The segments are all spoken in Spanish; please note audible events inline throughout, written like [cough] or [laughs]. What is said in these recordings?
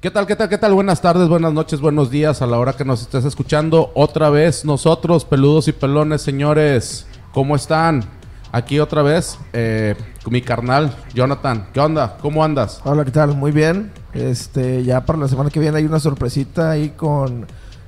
¿Qué tal, qué tal, qué tal? Buenas tardes, buenas noches, buenos días a la hora que nos estés escuchando. Otra vez nosotros, peludos y pelones, señores. ¿Cómo están? Aquí otra vez, eh, mi carnal, Jonathan. ¿Qué onda? ¿Cómo andas? Hola, ¿qué tal? Muy bien. Este, ya para la semana que viene hay una sorpresita ahí con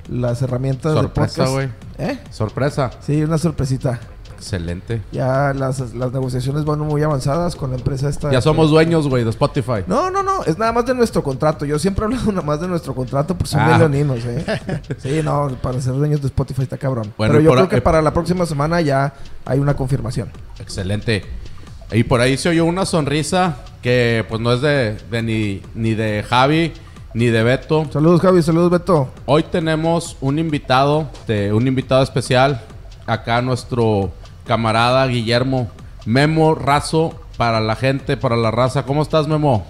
las herramientas Sorpresa, de güey. podcast. ¿Eh? Sorpresa. Sí, una sorpresita. Excelente. Ya las, las negociaciones van muy avanzadas con la empresa esta. Ya somos dueños, güey, de Spotify. No, no, no, es nada más de nuestro contrato. Yo siempre hablo [laughs] nada más de nuestro contrato porque son Ah. leoninos, ¿eh? [laughs] Sí, no, para ser dueños de Spotify está cabrón. Bueno, Pero yo por creo que eh, para la próxima semana ya hay una confirmación. Excelente. Y por ahí se oyó una sonrisa que pues no es de, de ni, ni de Javi ni de Beto. Saludos, Javi, saludos, Beto. Hoy tenemos un invitado, de, un invitado especial. Acá nuestro camarada Guillermo Memo Razo para la gente, para la raza. ¿Cómo estás, Memo?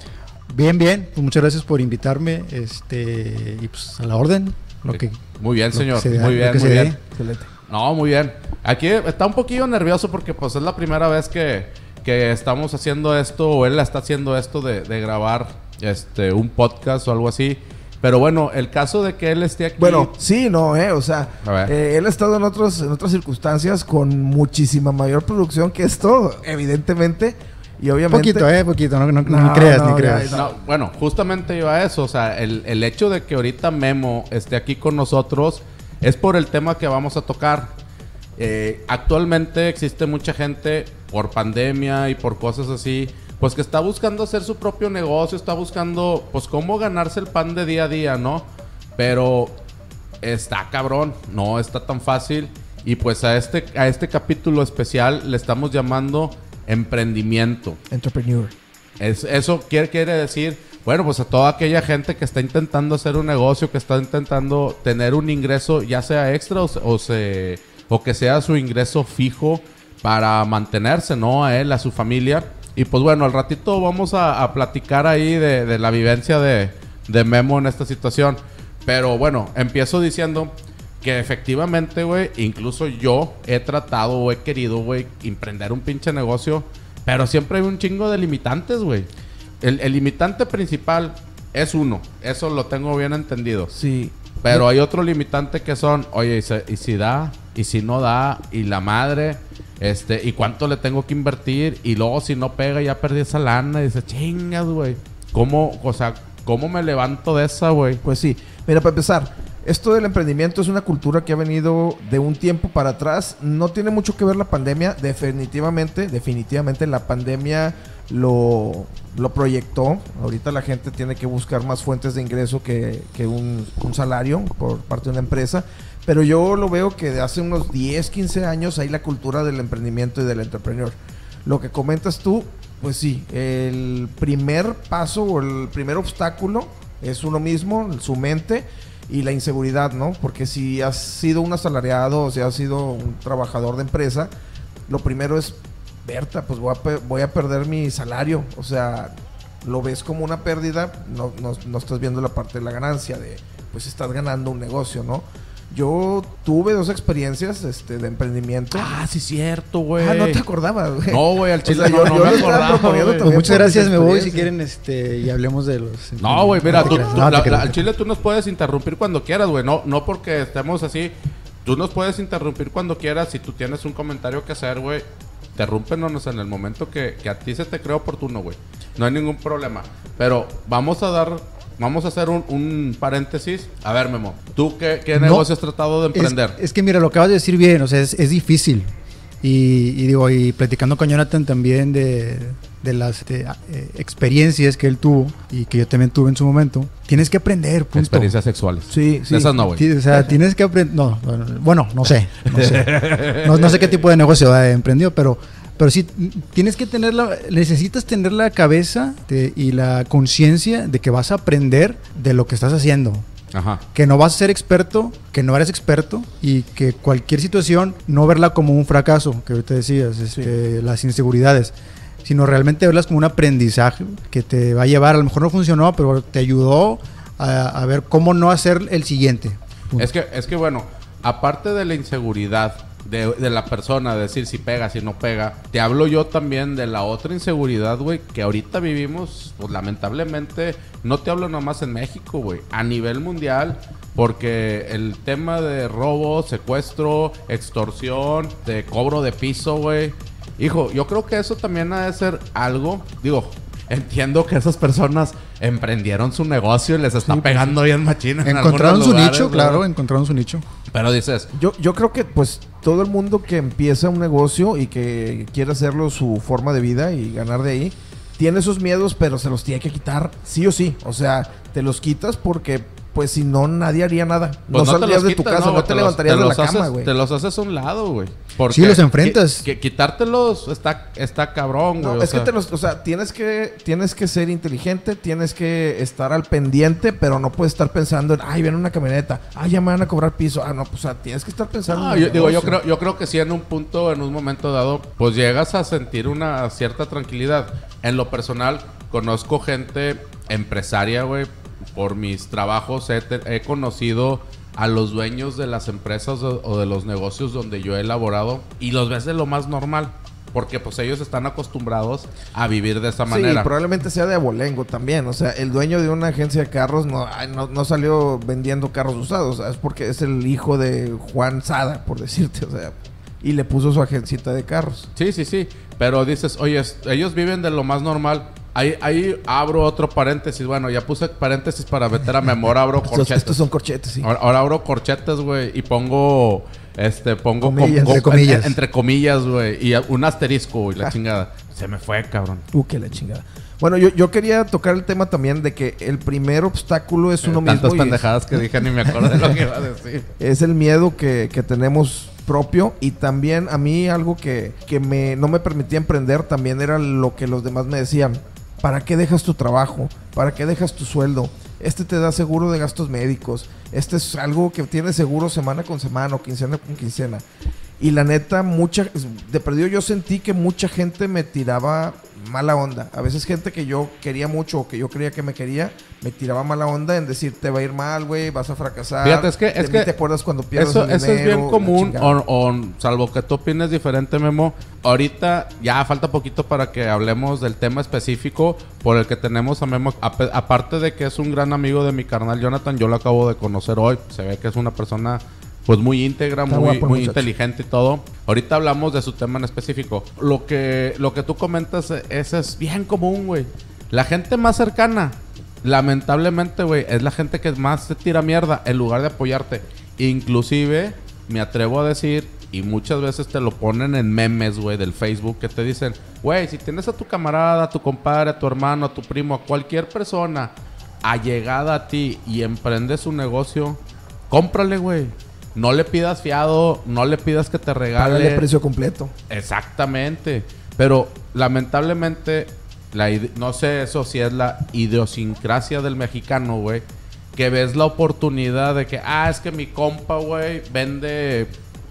Bien, bien. Pues muchas gracias por invitarme. Este, y pues a la orden. Lo que, Muy bien, señor. se muy bien, muy bien. Excelente. No, muy bien. Aquí está un poquillo nervioso porque pues es la primera vez que, que estamos haciendo esto o él está haciendo esto de, de grabar este un podcast o algo así. Pero bueno, el caso de que él esté aquí. Bueno, sí, no, eh, o sea, eh, él ha estado en otros, en otras circunstancias con muchísima mayor producción que esto, evidentemente, y obviamente. Poquito, eh, poquito. No, no- no No, ni creas, no, ni creas. bueno, justamente iba a eso. O sea, el, el hecho de que ahorita Memo esté aquí con nosotros es por el tema que vamos a tocar. Eh, actualmente existe mucha gente por pandemia y por cosas así, pues que está buscando hacer su propio negocio, está buscando, pues, cómo ganarse el pan de día a día, ¿no? Pero está cabrón, no está tan fácil. Y pues a este, a este capítulo especial le estamos llamando emprendimiento. Entrepreneur. Es, eso quiere, quiere decir, bueno, pues a toda aquella gente que está intentando hacer un negocio, que está intentando tener un ingreso, ya sea extra o, se- o, se- o que sea su ingreso fijo para mantenerse, ¿no? A él, a su familia. Y pues bueno, al ratito vamos a, a platicar ahí de, de la vivencia de, de Memo en esta situación. Pero bueno, empiezo diciendo que efectivamente, güey, incluso yo he tratado o he querido, güey, emprender un pinche negocio, pero siempre hay un chingo de limitantes, güey. El, el limitante principal es uno, eso lo tengo bien entendido. Sí. Pero hay otro limitante que son, oye, y, se- y si da, y si no da, y la madre, este, y cuánto le tengo que invertir, y luego si no pega ya perdí esa lana, y dice, chingas, güey. ¿Cómo, o sea, cómo me levanto de esa, güey? Pues sí. Mira, para empezar, esto del emprendimiento es una cultura que ha venido de un tiempo para atrás. No tiene mucho que ver la pandemia. Definitivamente, definitivamente la pandemia lo, lo proyectó. Ahorita la gente tiene que buscar más fuentes de ingreso que, que un, un salario por parte de una empresa. Pero yo lo veo que de hace unos 10, 15 años hay la cultura del emprendimiento y del entrepreneur. Lo que comentas tú, pues sí, el primer paso o el primer obstáculo es uno mismo, su mente y la inseguridad, ¿no? Porque si has sido un asalariado o si has sido un trabajador de empresa, lo primero es, Berta, pues voy a, voy a perder mi salario. O sea, lo ves como una pérdida, no, no, no estás viendo la parte de la ganancia, de pues estás ganando un negocio, ¿no? Yo tuve dos experiencias este, de emprendimiento. Ah, sí, cierto, güey. Ah, no te acordabas, güey. No, güey, al O chile sea, no, yo- no yo me acordaba. Pues muchas gracias, me voy si quieren este y hablemos de los. No, güey, mira, tú, creas, tú- no te la- creas. la- al chile tú nos puedes interrumpir cuando quieras, güey. No, no porque estemos así. Tú nos puedes interrumpir cuando quieras. Si tú tienes un comentario que hacer, güey, interrúmpenos en el momento que, que a ti se te cree oportuno, güey. No hay ningún problema. Pero vamos a dar, vamos a hacer un, un paréntesis. A ver, Memo, ¿tú qué, qué No, negocio has tratado de Es, emprender? es que mira, lo acabas de decir bien, o sea, es, es difícil. Y, y digo, y platicando con Jonathan también de, de las de, eh, experiencias que él tuvo y que yo también tuve en su momento, tienes que aprender, punto. Experiencias sexuales. Sí, sí. Esas no, güey. O sea, tienes que aprender. No, bueno, no sé. No sé, [laughs] no, no sé qué tipo de negocio ha emprendido, pero, pero sí tienes que tener la. Necesitas tener la cabeza de- y la conciencia de que vas a aprender de lo que estás haciendo. Ajá. Que no vas a ser experto, que no eres experto y que cualquier situación no verla como un fracaso, que ahorita decías, este, las inseguridades, sino realmente verlas como un aprendizaje que te va a llevar, a lo mejor no funcionó, pero te ayudó a, a ver cómo no hacer el siguiente. Punto. Es que, es que bueno, aparte de la inseguridad de, la persona, de decir si pega, si no pega. Te hablo yo también de la otra inseguridad, güey, que ahorita vivimos, pues lamentablemente, no te hablo nomás en México, güey, a nivel mundial, porque el tema de robo, secuestro, extorsión, de cobro de piso, güey. Hijo, yo creo que eso también ha de ser algo, digo, entiendo que esas personas emprendieron su negocio y les está pegando bien machina. en Encontraron su lugares, nicho, claro, encontraron su nicho. Pero dices, Yo, yo creo que pues todo el mundo que empieza un negocio y que quiere hacerlo su forma de vida y ganar de ahí, tiene esos miedos, pero se los tiene que quitar sí o sí. O sea, te los quitas porque pues si no nadie haría nada. Pues no, te saldrías de tu casa, no, te, los- levantarías te de la cama, güey. Te los haces a un lado, güey. Porque Sí, los enfrentas. Que, que quitártelos está, está cabrón, güey. No, es sea, que te los, o sea, tienes que, tienes que ser inteligente, tienes que estar al pendiente, pero no puedes estar pensando en, ay, viene una camioneta, ay, ya me van a cobrar piso. Ah, no, pues, o sea, tienes que estar pensando No, en yo, digo, yo creo, yo creo que sí en un punto, en un momento dado, pues llegas a sentir una cierta tranquilidad. En lo personal, conozco gente empresaria, güey. Por mis trabajos he, he conocido a los dueños de las empresas o, de los negocios donde yo he elaborado y los ves de lo más normal. Porque pues ellos están acostumbrados a vivir de esa Sí, manera. probablemente sea de abolengo también. O sea, el dueño de una agencia de carros no, no, no salió vendiendo carros usados. o sea, es porque es el hijo de Juan Sada, por decirte. O sea, y le puso su agencita de carros. Sí, sí, sí. Pero dices, oye, ellos viven de lo más normal. Ahí, ahí abro otro paréntesis. Bueno, ya puse paréntesis para meter a memoria, abro [laughs] Estos, corchetes. estos son corchetes, sí. Ahora, ahora abro corchetes, güey, y pongo, este, pongo com- Comillas. com- Entre comillas. en- entre comillas, güey, y un asterisco, güey, la chingada. Se me fue, cabrón. Uh, que la chingada. Bueno, yo, yo quería tocar el tema también de que el primer obstáculo es uno Eh, Tantas mismo. y es- pendejadas que dije, ni me acuerdo de lo que iba a decir. [laughs] es el miedo que, que tenemos propio y también a mí algo que, que me, no me permitía emprender también era lo que los demás me decían. ¿Para qué dejas tu trabajo? ¿Para qué dejas tu sueldo? Este te da seguro de gastos médicos. Este es algo que tiene seguro semana con semana o quincena con quincena. Y la neta, mucha, de perdido yo sentí que mucha gente me tiraba mala onda. A veces gente que yo quería mucho o que yo creía que me quería, me tiraba mala onda en decir, te va a ir mal, güey, vas a fracasar. Fíjate, es que- es que te acuerdas cuando pierdes Eso, el eso es dinero, bien común, chingada. o, o- salvo que tú opines diferente, Memo. Ahorita ya falta poquito para que hablemos del tema específico por el que tenemos a Memo. Aparte de que es un gran amigo de mi carnal Jonathan, yo lo acabo de conocer hoy. Se ve que es una persona pues muy íntegra, Está muy, guapo muy inteligente y todo. Ahorita hablamos de su tema en específico. Lo que, lo que tú comentas, es bien común, güey. La gente más cercana, lamentablemente, güey, es la gente que más te tira mierda en lugar de apoyarte. Inclusive, me atrevo a decir, y muchas veces te lo ponen en memes, güey, del Facebook, que te dicen, güey, si tienes a tu camarada, a tu compadre, a tu hermano, a tu primo, a cualquier persona allegada a ti y emprendes un negocio, cómprale, güey. No le pidas fiado, no le pidas que te regale. Págale precio completo. Exactamente. Pero lamentablemente, la no sé eso si es la idiosincrasia del mexicano, güey. Que ves la oportunidad de que, ah, es que mi compa, güey, vende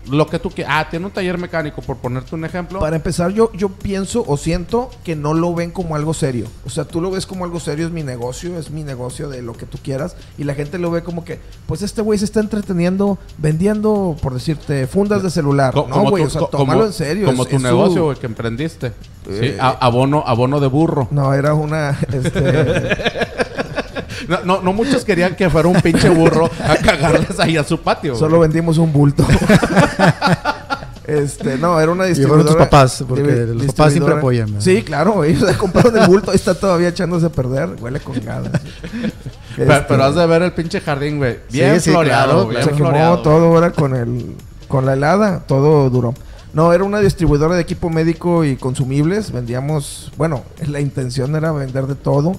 lo que tú quieras. Ah, tiene un taller mecánico, por ponerte un ejemplo. Para empezar, yo, yo pienso o siento que no lo ven como algo serio. O sea, tú lo ves como algo serio, es mi negocio, es mi negocio de lo que tú quieras. Y la gente lo ve como que, pues este güey se está entreteniendo vendiendo, por decirte, fundas de celular. Co- no, güey, o sea, tómalo en serio. Como es- tu es negocio, güey, que emprendiste. Sí, Eh, abono, abono de burro. No, era una, [laughs] este... [laughs] No, no, no muchos querían que fuera un pinche burro a cagarles ahí a su patio. Solo güey. vendimos un bulto. [laughs] este, no, era una Y distribuidora. fueron tus papás, porque los papás siempre apoyan, ¿verdad? Sí, claro, ellos [laughs] compraron el bulto, ahí está todavía echándose a perder, huele con ganas. Pero, Este, pero has de ver el pinche jardín, güey. Bien Sí, sí, floreado, claro, bien se quemó floreado. todo ahora con el con la helada, todo duro. No, era una distribuidora de equipo médico y consumibles. Vendíamos, bueno, la intención era vender de todo.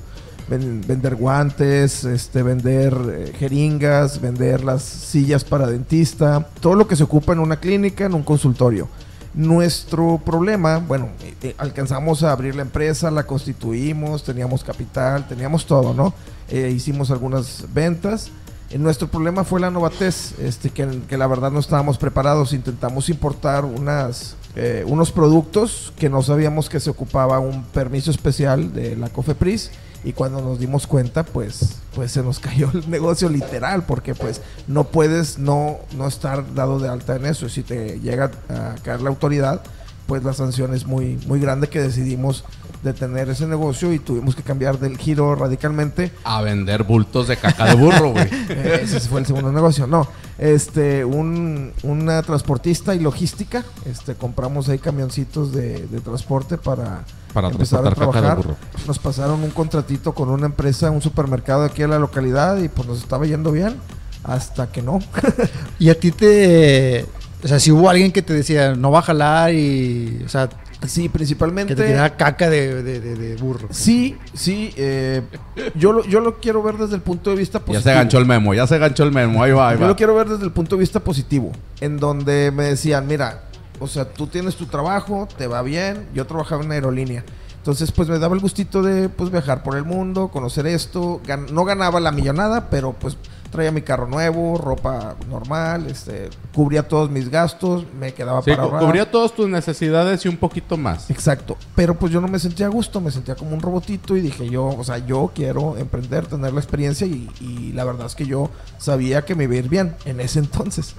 Ven- vender guantes, este, vender eh, jeringas, vender las sillas para dentista, todo lo que se ocupa en una clínica, en un consultorio. Nuestro problema, bueno, eh, eh, alcanzamos a abrir la empresa, la constituimos, teníamos capital, teníamos todo, ¿no? Hicimos algunas ventas. Nuestro problema fue la novatez, este, que, la verdad no estábamos preparados. Intentamos importar unas, unos productos que no sabíamos que se ocupaba un permiso especial de la COFEPRIS Y cuando nos dimos cuenta, pues, pues se nos [laughs] cayó el negocio literal, porque pues no puedes no, no estar dado de alta en eso. Si te llega a caer la autoridad, pues la sanción es muy, muy grande que decidimos detener ese negocio y tuvimos que cambiar del giro radicalmente. A vender bultos de caca de burro, güey. [laughs] Eh, ese fue el segundo negocio. No, este, un, una transportista y logística. Este, compramos ahí camioncitos de, de transporte para, Para empezar a transportar caca de trabajar. burro. Nos pasaron un contratito con una empresa, un supermercado aquí en la localidad y pues nos estaba yendo bien hasta que no. [laughs] Y a ti te. O sea, si hubo alguien que te decía, no va a jalar y. O sea, sí, que principalmente. te tiraba caca de, de- de- de burro. Sí, sí. eh, yo, lo, yo lo quiero ver desde el punto de vista Ya positivo. se ganchó el memo, ya se ganchó el memo. Ahí va, ahí Yo va. lo quiero ver desde el punto de vista positivo, en donde me decían, mira, o sea, tú tienes tu trabajo, te va bien, yo trabajaba en una aerolínea. Entonces, pues me daba el gustito de pues viajar por el mundo, conocer esto. Gan- no ganaba la millonada, pero pues traía mi carro nuevo, ropa normal, este, cubría todos mis gastos, me quedaba Sí, para ahorrar. cubría todas tus necesidades y un poquito más. Exacto, pero pues yo no me sentía a gusto, me sentía como un robotito y dije yo, o sea, yo quiero emprender, tener la experiencia y, y la verdad es que yo sabía que me iba a ir bien en ese [laughs] entonces.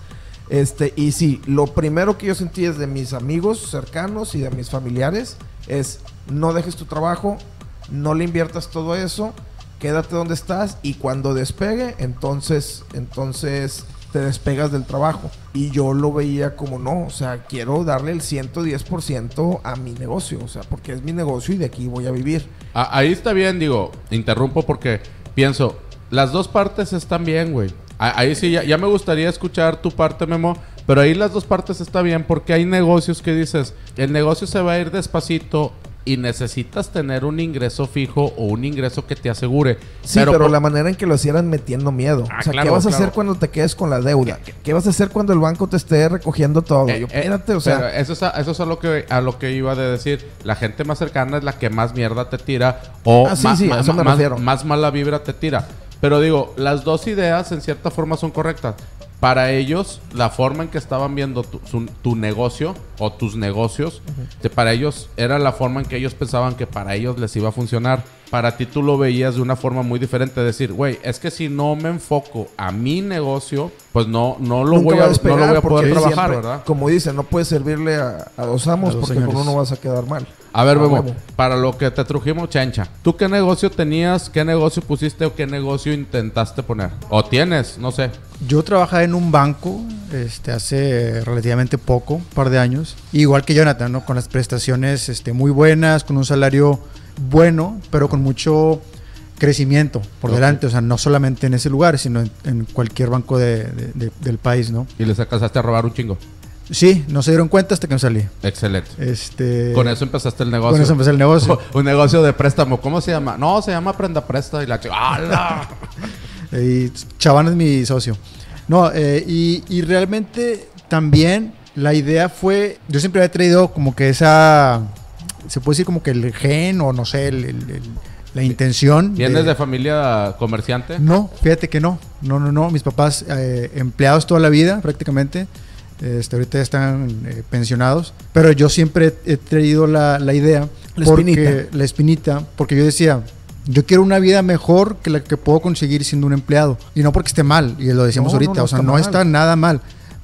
Este, y sí, lo primero que yo sentí es de mis amigos cercanos y de mis familiares es no dejes tu trabajo, no le inviertas todo eso, quédate donde estás y cuando despegue, entonces, entonces te despegas del trabajo. Y yo lo veía como no, o sea, quiero darle el 110% a mi negocio, o sea, porque es mi negocio y de aquí voy a vivir. A- ahí está bien, digo, interrumpo porque pienso, las dos partes están bien, güey. A- Ahí sí, ya, ya me gustaría escuchar tu parte, Memo, pero ahí las dos partes está bien porque hay negocios que dices, el negocio se va a ir despacito y necesitas tener un ingreso fijo o un ingreso que te asegure. Sí, pero, por- la manera en que lo hacían metiendo miedo. Ah, o sea, claro, ¿qué vas a hacer cuando te quedes con la deuda? ¿Qué vas a hacer cuando el banco te esté recogiendo todo? Eh, Yo, eh, o sea, eso es, a, eso es a lo que a lo que iba de decir. La gente más cercana es la que más mierda te tira o Ah, sí, sí, a más mala vibra te tira. Pero digo, las dos ideas en cierta forma son correctas. Para ellos, la forma en que estaban viendo tu, su- negocio o tus negocios, que para ellos era la forma en que ellos pensaban que para ellos les iba a funcionar. Para ti tú lo veías de una forma muy diferente, decir, güey, es que si no me enfoco a mi negocio, pues no, no lo nunca voy a, despegar no lo voy a poder trabajar, siempre, ¿verdad? Como dicen, no puedes servirle a, a dos amos A dos porque con uno vas a quedar mal. A ver, Memo, huevo. para lo que te trujimos, Chencha, ¿tú qué negocio tenías, qué negocio pusiste o qué negocio intentaste poner? ¿O tienes? No sé. Yo trabajaba en un banco este, hace relativamente poco, un par de años. Igual que Jonathan, ¿no? Con las prestaciones este, muy buenas, con un salario bueno, pero con mucho crecimiento por delante. O sea, no solamente en ese lugar, sino en, en cualquier banco de- de- de- del país, ¿no? Y les alcanzaste a robar un chingo. Sí, no se dieron cuenta hasta que me salí. Excelente. Este, Con eso empezaste el negocio. Con eso empecé el negocio. [laughs] un negocio de préstamo. ¿Cómo se llama? No, se llama Prenda Presta y la chica. ¡Hala! [laughs] Y Chaván es mi socio. No, eh, y, y realmente también la idea fue, yo siempre había traído como que esa, se puede decir como que el gen o no sé, el- el- el- la intención. ¿Vienes de familia comerciante? No, fíjate que no. No, no, no. Mis papás eh, empleados toda la vida prácticamente. Este, ahorita ya están eh, pensionados. Pero yo siempre he traído la, la idea. La porque- espinita. La espinita. Porque yo decía, yo quiero una vida mejor que la que puedo conseguir siendo un empleado. Y no porque esté mal. Y lo decíamos No, ahorita. no o sea, está no mal. está nada mal.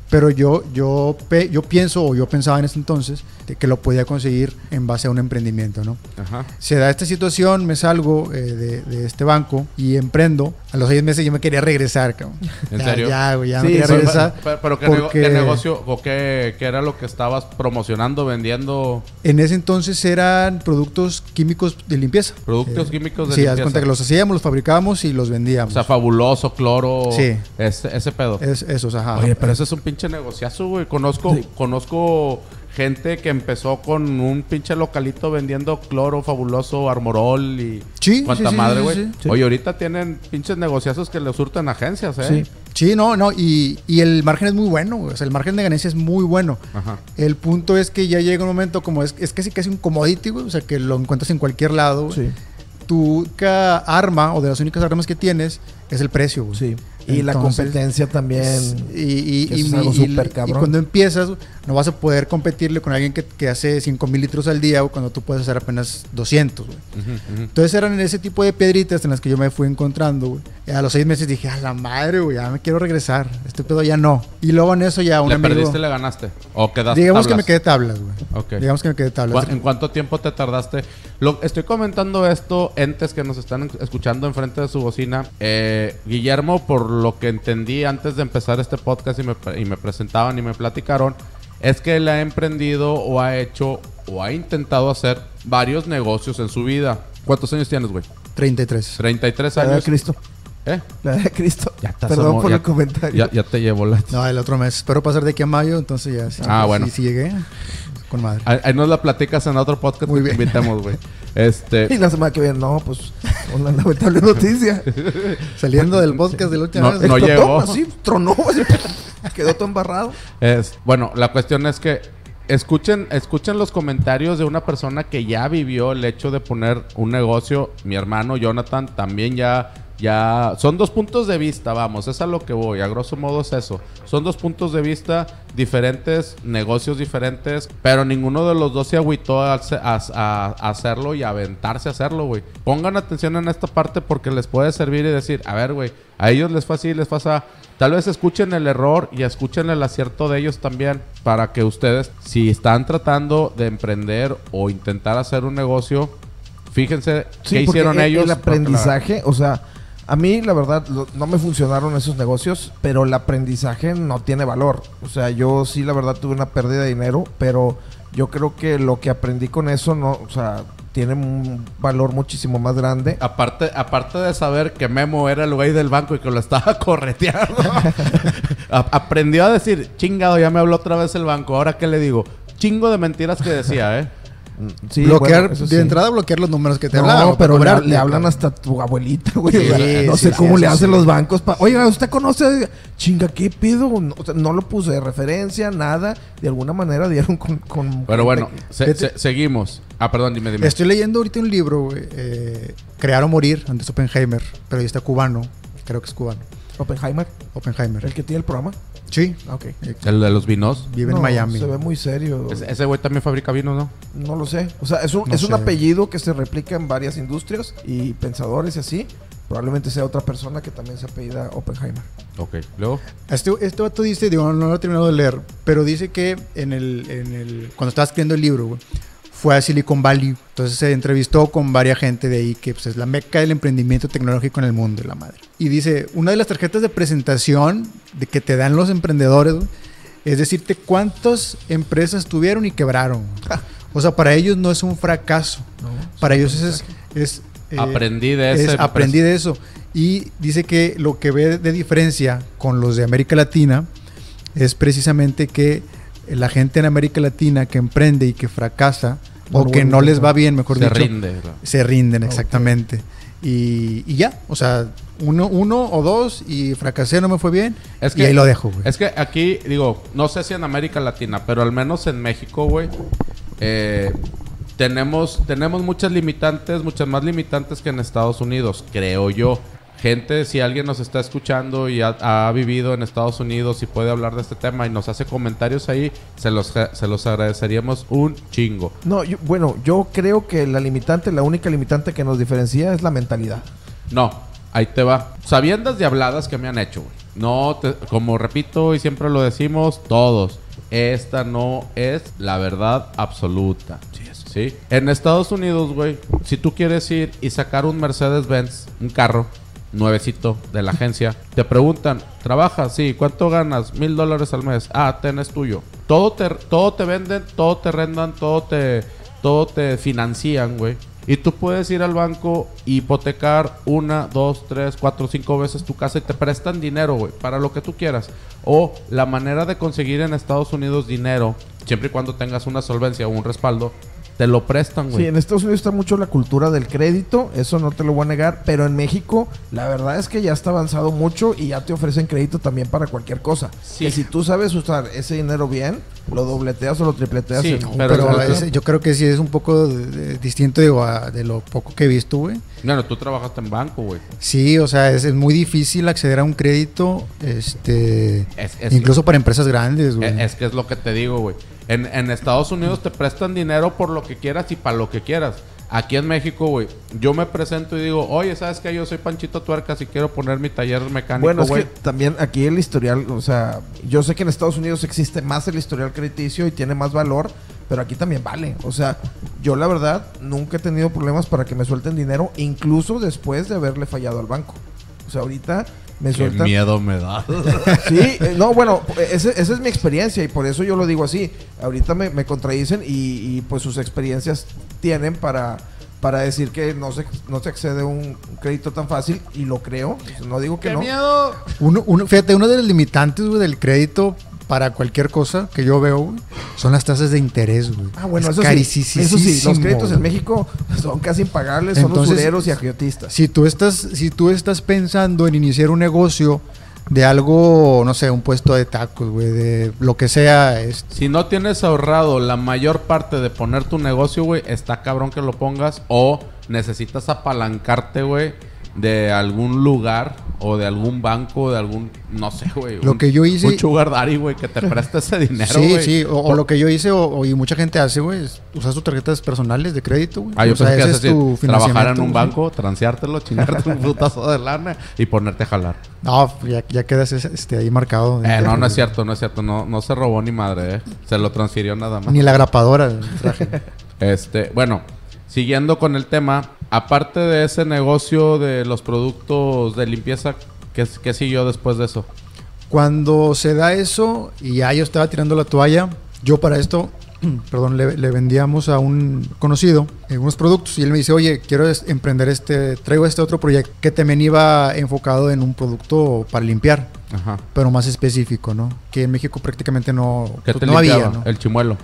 Pero yo, yo, yo pienso, o yo pensaba en ese entonces, que lo podía conseguir en base a un emprendimiento, ¿no? Ajá. Se da esta situación, me salgo eh, de, de este banco y emprendo. A los seis meses yo me quería regresar, cabrón. ¿En Ya, serio? Ya, güey, ya me Sí, quería sí, regresar. Pero, pero ¿qué, nego- porque qué negocio o qué, qué era lo que estabas promocionando, vendiendo? En ese entonces eran productos químicos de limpieza. Productos Eh, químicos de Sí, haz limpieza. cuenta que los hacíamos, los fabricábamos y los O vendíamos. sea, fabuloso, cloro. Sí. Ese, ese pedo. es, esos, ajá. Oye, pero eso es un pinche negociazo, güey. Conozco, Sí. conozco gente que empezó con un pinche localito vendiendo cloro fabuloso, armorol y Sí, cuánta sí, madre, güey. sí. Oye, ahorita tienen pinches negociazos que le surten agencias, ¿eh? Sí. Sí, no, no. Y, y el margen es muy bueno. O sea, el margen de ganancia es muy bueno. Ajá. El punto es que ya llega un momento como es, es casi casi un commodity, güey. O sea, que lo encuentras en cualquier lado. Sí, Tu única arma o de las únicas armas que tienes es el precio, güey. sí. Y la competencia también. Y, y, y es mi- algo y- cuando empiezas, no vas a poder competirle con alguien que, que hace 5 mil litros al día o cuando tú puedes hacer apenas 200, güey. Ujú, ujú. Entonces eran ese tipo de piedritas en las que yo me fui encontrando, A los seis meses dije, a la madre, güey, ya me quiero regresar. Este pedo ya no. Y luego en eso ya un ¿Le amigo... perdiste, le ganaste? ¿O quedaste digamos que me quedé tablas, güey. Ok. Digamos que me quedé tablas. ¿Cu- ¿En cuánto tiempo te tardaste? Lo, estoy comentando esto, entes que nos están escuchando enfrente de su bocina. Eh, Guillermo, por lo que entendí antes de empezar este podcast y me, y me presentaban y me platicaron, es que él ha emprendido o ha hecho o ha intentado hacer varios negocios en su vida. ¿Cuántos años tienes, güey? 33. 33 La de años. Cristo. ¿Eh? La de Cristo. Ya te Perdón por ya- el comentario. Ya, ya te llevó la... No, el otro mes. Espero pasar de aquí a mayo, entonces ya. Ah, bueno. Sí, llegué. Con madre. Ahí, ahí nos la platicas en otro podcast Muy que te bien. invitamos, güey. [laughs] Este... Y la semana que viene, no, pues, una lamentable noticia. Saliendo del podcast de la última No, vez. no llegó. Así, tronó. quedó todo embarrado. Es, bueno, la cuestión es que escuchen, escuchen los comentarios de una persona que ya vivió el hecho de poner un negocio. Mi hermano Jonathan también ya, ya, son dos puntos de vista, vamos, es a lo que voy, a grosso modo es eso. Son dos puntos de vista diferentes, negocios diferentes, pero ninguno de los dos se agüitó a, hace- a- a- a hacerlo y a aventarse a hacerlo, güey. Pongan atención en esta parte porque les puede servir y decir, a ver, güey, a ellos les fue así, les pasa. Tal vez escuchen el error y escuchen el acierto de ellos también para que ustedes, si están tratando de emprender o intentar hacer un negocio, fíjense Sí, qué hicieron el- ellos. El la- aprendizaje, o sea, a mí la verdad lo- no me funcionaron esos negocios, pero el aprendizaje no tiene valor. O sea, yo sí la verdad tuve una pérdida de dinero, pero yo creo que lo que aprendí con eso no, o sea, tiene un valor muchísimo más grande. Aparte, aparte de saber que Memo era el güey del banco y que lo estaba [laughs] correteando, [laughs] aprendió a decir, chingado, ya me habló otra vez el banco, ahora qué le digo, chingo de mentiras que decía, ¿eh? Sí, bloquear, bueno, de sí. entrada bloquear los números que te No, hablaban. pero le, hablan hasta tu abuelita, güey. Sí, O sea, no sí, sé sí, cómo le hacen sí. los bancos. pa- Oiga, ¿usted conoce? Chinga, ¿qué pedo? No, o sea, no lo puse de referencia, nada. De alguna manera dieron con... con Pero bueno, se- se- seguimos. Ah, perdón, dime, dime. Estoy leyendo ahorita un libro, güey. eh, Crear o morir, antes Oppenheimer. Pero ahí está cubano. Creo que es cubano. Oppenheimer, Oppenheimer. el que tiene el programa. Sí. Ok. El de los vinos. Vive No, en Miami. Se ve muy serio. Ese ese güey también fabrica vinos, ¿no? No lo sé. O sea, es un, No es un sé. apellido que se replica en varias industrias y pensadores y así. Probablemente sea otra persona que también se apellida Oppenheimer. Ok. Luego. Este, este vato dice, digo, no lo he terminado de leer, pero dice que en el, en el, cuando estaba escribiendo el libro, güey, fue a Silicon Valley. Entonces se entrevistó con varias gente de ahí que pues, es la meca del emprendimiento tecnológico en el mundo, la madre. Y dice, una de las tarjetas de presentación de que te dan los emprendedores es decirte cuántas empresas tuvieron y quebraron. O sea, para ellos no es un fracaso. Para ellos es... es eh, aprendí de es- ese. aprendí de eso. Y dice que lo que ve de diferencia con los de América Latina es precisamente que la gente en América Latina que emprende y que fracasa o que no les va intentar. bien, mejor Se dicho, rinde. se rinden exactamente. Y, y ya, o sea, uno, uno o dos y fracasé, no me fue bien. Es y ahí lo dejo, güey. Es que aquí, digo, no sé si en América Latina, pero al menos en México, güey, eh, tenemos, tenemos muchas limitantes, muchas más limitantes que en Estados Unidos, creo yo. Gente, si alguien nos está escuchando y ha, ha vivido en Estados Unidos y puede hablar de este tema y nos hace comentarios ahí, se los, se los agradeceríamos un chingo. No, yo- bueno, yo creo que la limitante, la única limitante que nos diferencia es la mentalidad. No, ahí te va. Sabiendas de habladas que me han hecho, güey. No, te- como repito y siempre lo decimos, todos. Esta no es la verdad absoluta. Sí, En Estados Unidos, güey, si tú quieres ir y sacar un Mercedes-Benz, un carro nuevecito de la agencia, te preguntan, ¿trabajas? Sí, ¿cuánto ganas? Mil dólares al mes. Ah, ten, es tuyo. Todo te, todo te venden, todo te rendan, todo te, todo te financian, güey. Y tú puedes ir al banco hipotecar una, dos, tres, cuatro, cinco veces tu casa y te prestan dinero, güey, para lo que tú quieras. O la manera de conseguir en Estados Unidos dinero, siempre y cuando tengas una solvencia o un respaldo, te lo prestan, Sí, güey. en Estados Unidos está mucho la cultura del crédito, eso no te lo voy a negar, pero en México la verdad es que ya está avanzado mucho y ya te ofrecen crédito también para cualquier cosa. Sí. Que si tú sabes usar ese dinero bien, lo dobleteas o lo tripleteas. Sí, en- pero- Pero, ese- yo creo que sí es un poco de- de- distinto, digo, a- de lo poco que he visto, güey. Bueno, tú trabajaste en banco, güey. Sí, o sea, es, es muy difícil acceder a un crédito, este, Es- es- incluso para empresas grandes, güey. Es que es lo que te digo, güey. En, en Estados Unidos te prestan dinero por lo que quieras y para lo que quieras. Aquí en México, güey, yo me presento y digo, oye, ¿sabes qué? Yo soy Panchito Tuercas y quiero poner mi taller mecánico, Bueno, es güey. que también aquí el historial, o sea, yo sé que en Estados Unidos existe más el historial crediticio y tiene más valor, pero aquí también vale. O sea, yo la verdad nunca he tenido problemas para que me suelten dinero, incluso después de haberle fallado al banco. O sea, ahorita me Qué sueltan. miedo me da. [laughs] Sí, eh, no, bueno, ese- esa es mi experiencia y por eso yo lo digo así. Ahorita me, me contradicen y, y, pues sus experiencias tienen para, para decir que no se, no se accede a un crédito tan fácil y lo creo. No digo que ¡Qué no. miedo! Uno, uno- fíjate, uno de los limitantes, güey, del crédito para cualquier cosa que yo veo, güey, son las tasas de interés, güey. Ah, bueno, Es eso sí. Eso sí, los créditos en. México [laughs] son casi impagables, son Entonces, usureros y agiotistas. Si tú estás, si tú estás pensando en iniciar un negocio de algo, no sé, un puesto de tacos, güey, de lo que sea, es, Si no tienes ahorrado la mayor parte de poner tu negocio, güey, está cabrón que lo pongas. O necesitas apalancarte, güey, de algún lugar o de algún banco, de algún, no sé, güey. Lo un- que yo hice- Un sugar daddy, güey, que te preste ese [laughs] dinero, sí, güey. sí, o, o lo que yo hice o, o y mucha gente hace, güey, es usar tus tarjetas personales de crédito, güey. Ah, yo o sea, pensé que ese es tu trabajar en un banco, transeártelo, chingarte un putazo de lana y ponerte a jalar. No, ya, ya quedas este, ahí marcado. Eh, no, no es cierto, no es cierto. No, no se robó ni madre, eh. Se lo transfirió nada más. Ni la grapadora traje. [laughs] Este, bueno, siguiendo con el tema, aparte de ese negocio de los productos de limpieza, ¿qué, qué siguió después de eso? Cuando se da eso y ya yo estaba tirando la toalla, yo para esto, [clears throat] perdón, le, le vendíamos a un conocido unos productos y él me dice, oye, quiero emprender este, traigo este otro proyecto que también iba enfocado en un producto para limpiar, Ajá. pero más específico, ¿no? Que en México prácticamente no, ¿Qué pues, te no había? ¿no? El chimuelo.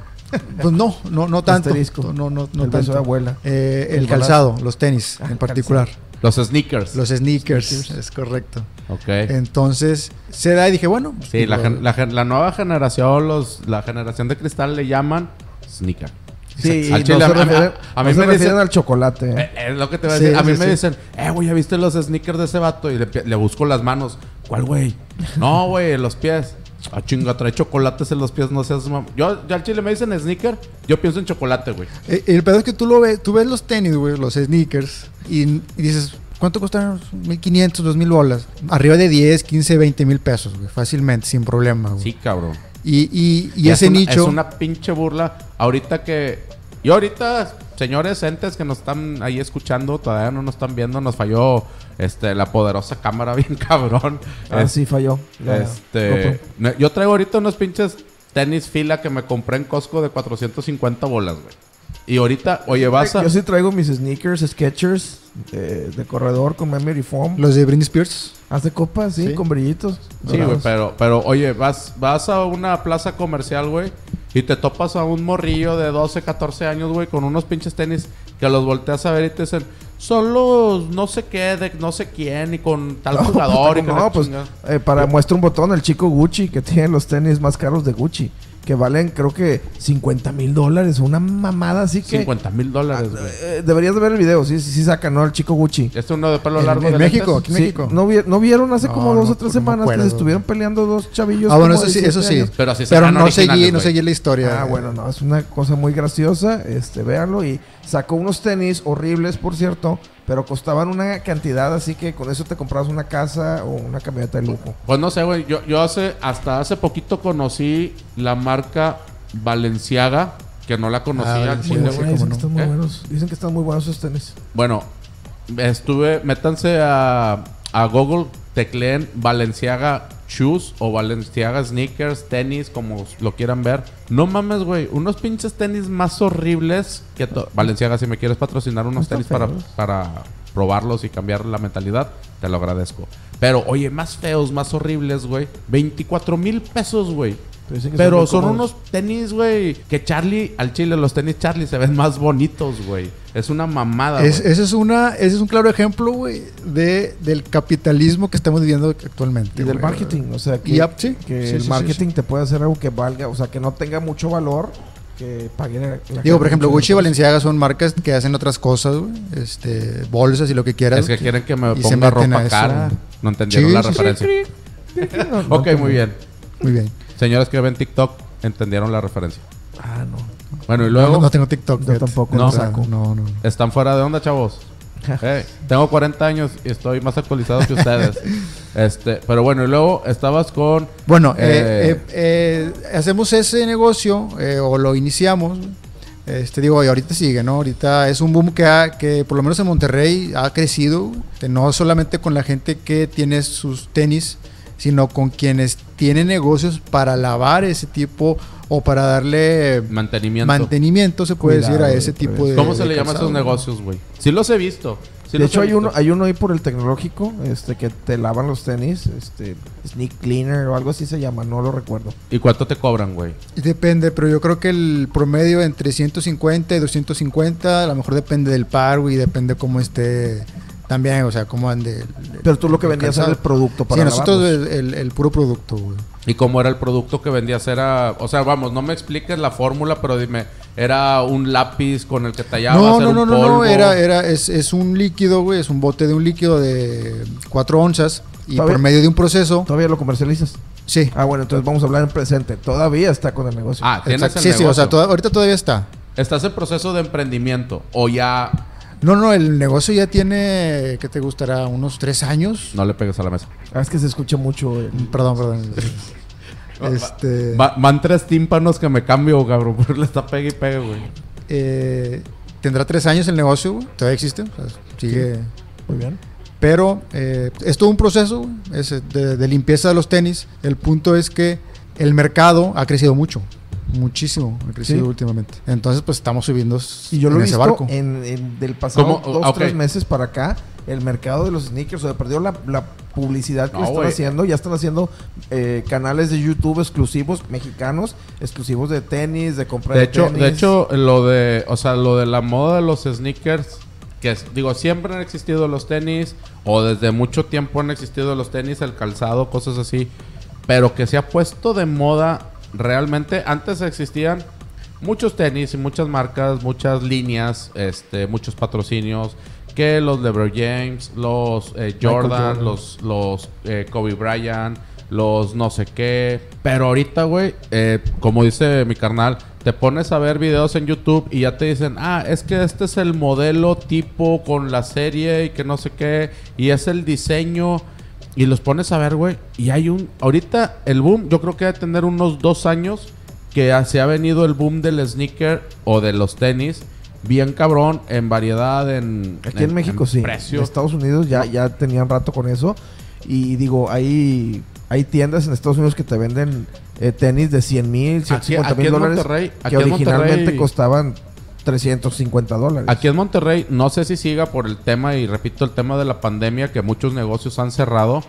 Pues no, no, no tanto. Asterisco. No, no, no El tanto. de abuela. Eh, El el calzado, los tenis Ah, en particular. Los sneakers. Los sneakers, Sneakers. es correcto. Ok. Entonces, se da y dije, bueno. pues, sí, la, digo, gen- la gen- la nueva generación, los, la generación de cristal le llaman sneaker. Sí, Al chile, no a- se a- refieren, a no mí se me dicen- al chocolate. Eh, es lo que te voy a Sí, decir. A mí sí, me sí. dicen, eh, güey, ¿ya viste los sneakers de ese vato? Y le, le busco las manos. ¿Cuál, güey? No, güey, los pies. Ah, chinga, trae chocolates en los pies, no seas mam- Yo, ya al chile me dicen sneaker, yo pienso en chocolate, güey. Eh, El pedo es que tú lo ves, tú ves los tenis, güey, los sneakers, y, y dices, ¿cuánto costaron? 1500, 2000 bolas. Arriba de 10, 15, 20 mil pesos, güey, fácilmente, sin problema, güey. Sí, cabrón. Y, y, ese es una- nicho. Es una pinche burla. Ahorita que. Y ahorita, señores entes que nos están ahí escuchando, todavía no nos están viendo, nos falló este, la poderosa cámara [laughs] bien cabrón. Ah, Es- sí, falló. La Este, yo traigo ahorita unos pinches tenis fila que me compré en Costco de 450 bolas, güey. Y ahorita, oye, vas a... Yo sí traigo mis sneakers, Skechers eh, de corredor con memory foam. Los de Britney Spears. Haz de copa, sí, Sí. con brillitos. Sí, güey, pero, pero oye, vas, vas a una plaza comercial, güey, y te topas a un morrillo de 12, 14 años, güey, con unos pinches tenis que los volteas a ver y te dicen, son los no sé qué, de no sé quién, y con tal [laughs] jugador. y que no, pues chingada". eh, para muestra un botón, el chico Gucci que tiene los tenis más caros de Gucci, que valen creo que 50 mil dólares, una mamada así que... 50 mil dólares, güey. Eh, deberías de ver el video, sí, sí, sí saca, ¿no? El chico Gucci. Este uno de pelo En- largo en de México, lentes. aquí en Sí, México. ¿no, vi- no vieron hace No, como dos no, o tres no me semanas que se estuvieron peleando dos chavillos? Ah, bueno, eso sí, eso sí. años? Pero así no seguí, no seguí la historia. Ah, bueno, no, es una cosa muy graciosa, este, véanlo y sacó unos tenis horribles, por cierto, pero costaban una cantidad así que con eso te comprabas una casa o una camioneta de lujo. Pues no sé, güey. Yo, yo hace, hasta hace poquito conocí la marca Valenciaga, que no la conocía Ah, chile, güey. dicen que no. están muy ¿Eh? buenos, dicen que están muy buenos esos tenis. Bueno, estuve, métanse a, a Google, tecleen Valenciaga Shoes o Valenciaga Sneakers, tenis, como lo quieran ver. No mames, güey, unos pinches tenis más horribles que Valenciaga, si me quieres patrocinar unos tenis para, para probarlos y cambiar la mentalidad, te lo agradezco. Pero, oye, más feos, más horribles, güey. 24 mil pesos, güey. Pero, son cómodos. unos tenis, güey, que Charlie, al chile, los tenis Charlie se ven [laughs] más bonitos, güey. Es una mamada, Es- ese, es una, ese es un claro ejemplo, güey, de, del capitalismo que estamos viviendo actualmente. Y del marketing, o sea, que, Y ya, sí, que sí, sí, el sí, marketing sí. te puede hacer algo que valga, o sea, que no tenga mucho valor, que pague la- la Digo, por ejemplo, Gucci y. Valenciaga son marcas que hacen otras cosas, güey. Este, bolsas y lo que quieras. Es que quieren que me ponga ropa cara. No entendieron Sí, la sí, sí. referencia. [laughs] Ok, muy bien. Muy bien. Señores que ven TikTok, entendieron la referencia. Ah, no. Bueno, y luego no, no tengo TikTok. Yo fíjate. tampoco, no saco. no, no. están fuera de onda, chavos. [laughs] Eh, tengo 40 años y estoy más actualizado que ustedes. [laughs] este, pero bueno, y luego estabas con Bueno, Eh, eh, eh, eh, hacemos ese negocio eh, o lo iniciamos. Este, digo, y ahorita sigue, ¿no? Ahorita es un boom que, ha, que por lo menos en Monterrey ha crecido, no solamente con la gente que tiene sus tenis, sino con quienes tienen negocios para lavar ese tipo o para darle mantenimiento. mantenimiento, se puede Cuidado, decir, a ese tipo de ¿Cómo se de le llama a esos negocios, güey? Sí los he visto. Sí de los hecho, he hay visto. uno, hay uno ahí por el tecnológico, este, que te lavan los tenis, este, sneak cleaner o algo así se llama, no lo recuerdo. ¿Y cuánto te cobran, güey? Depende, pero yo creo que el promedio entre 150 y 250, a lo mejor depende del par, güey, y depende cómo esté también, o sea, cómo ande. el- Pero tú lo que vendías era el producto Sí, para nosotros lavarlos. el, el- el puro producto, güey. ¿Y cómo era el producto que vendías? Era, o sea, vamos, no me expliques la fórmula, pero dime, ¿era un lápiz con el que tallabas? No, ¿Era no, un no, no, polvo? no, era, era, es, es un líquido, güey, es un bote de un líquido de 4 onzas y ¿Todavía? por medio de un proceso, ¿Todavía lo comercializas? sí. Ah, bueno, entonces vamos a hablar en presente. Todavía está con el negocio. Ah, tienes Exacto, el sí, sí, o sea, toda- ahorita todavía está. ¿Estás en proceso de emprendimiento? ¿O ya No, no, el negocio ya tiene, ¿qué te gustará? Unos 3 años. no le pegues a la mesa? Ah, es que se escucha mucho. el- Perdón, perdón. [laughs] este, Va- van tres tímpanos que me cambio, cabrón, [laughs] le está pegue y pegue, güey. eh, tendrá tres años el negocio, güey. Todavía existe. o sea, sigue. Muy bien. Pero eh, es todo un proceso güey, es, eh, de, de limpieza de los tenis. El punto es que el mercado ha crecido mucho. Muchísimo ha crecido Sí. últimamente. Entonces, pues estamos subiendo Y yo lo en he ese visto barco. en, en- del pasado ¿Cómo? dos, Ah, ok. tres meses para acá, el mercado de los sneakers, o sea, perdió la, la publicidad que No, están haciendo. Ya están haciendo eh, canales de YouTube exclusivos mexicanos, exclusivos de tenis, de compra de, De hecho, tenis. de hecho, lo de, o sea, lo de la moda de los sneakers, que es- digo, siempre han existido los tenis, o desde mucho tiempo han existido los tenis, el calzado, cosas así, pero que se ha puesto de moda realmente, antes existían muchos tenis y muchas marcas, muchas líneas, este, muchos patrocinios, que los LeBron James, los eh, Jordan, Jordan. los, los eh, Kobe Bryant, los no sé qué. Pero ahorita, güey, eh, como dice mi carnal, te pones a ver videos en YouTube y ya te dicen, ah, es que este es el modelo tipo con la serie y que no sé qué, y es el diseño. Y los pones a ver, güey, y hay un... Ahorita el boom, yo creo que a tener unos dos años que se ha venido el boom del sneaker o de los tenis. Bien cabrón, en variedad, en... Aquí en, México sí. Precio. En Estados Unidos ya, ya tenían rato con eso. Y digo, hay, hay tiendas en Estados Unidos que te venden eh, tenis de 100 mil, Aquí, 150 aquí mil en dólares. Que en originalmente Monterrey, costaban 350 dólares. aquí en Monterrey, no sé si siga por el tema, y repito, el tema de la pandemia, que muchos negocios han cerrado,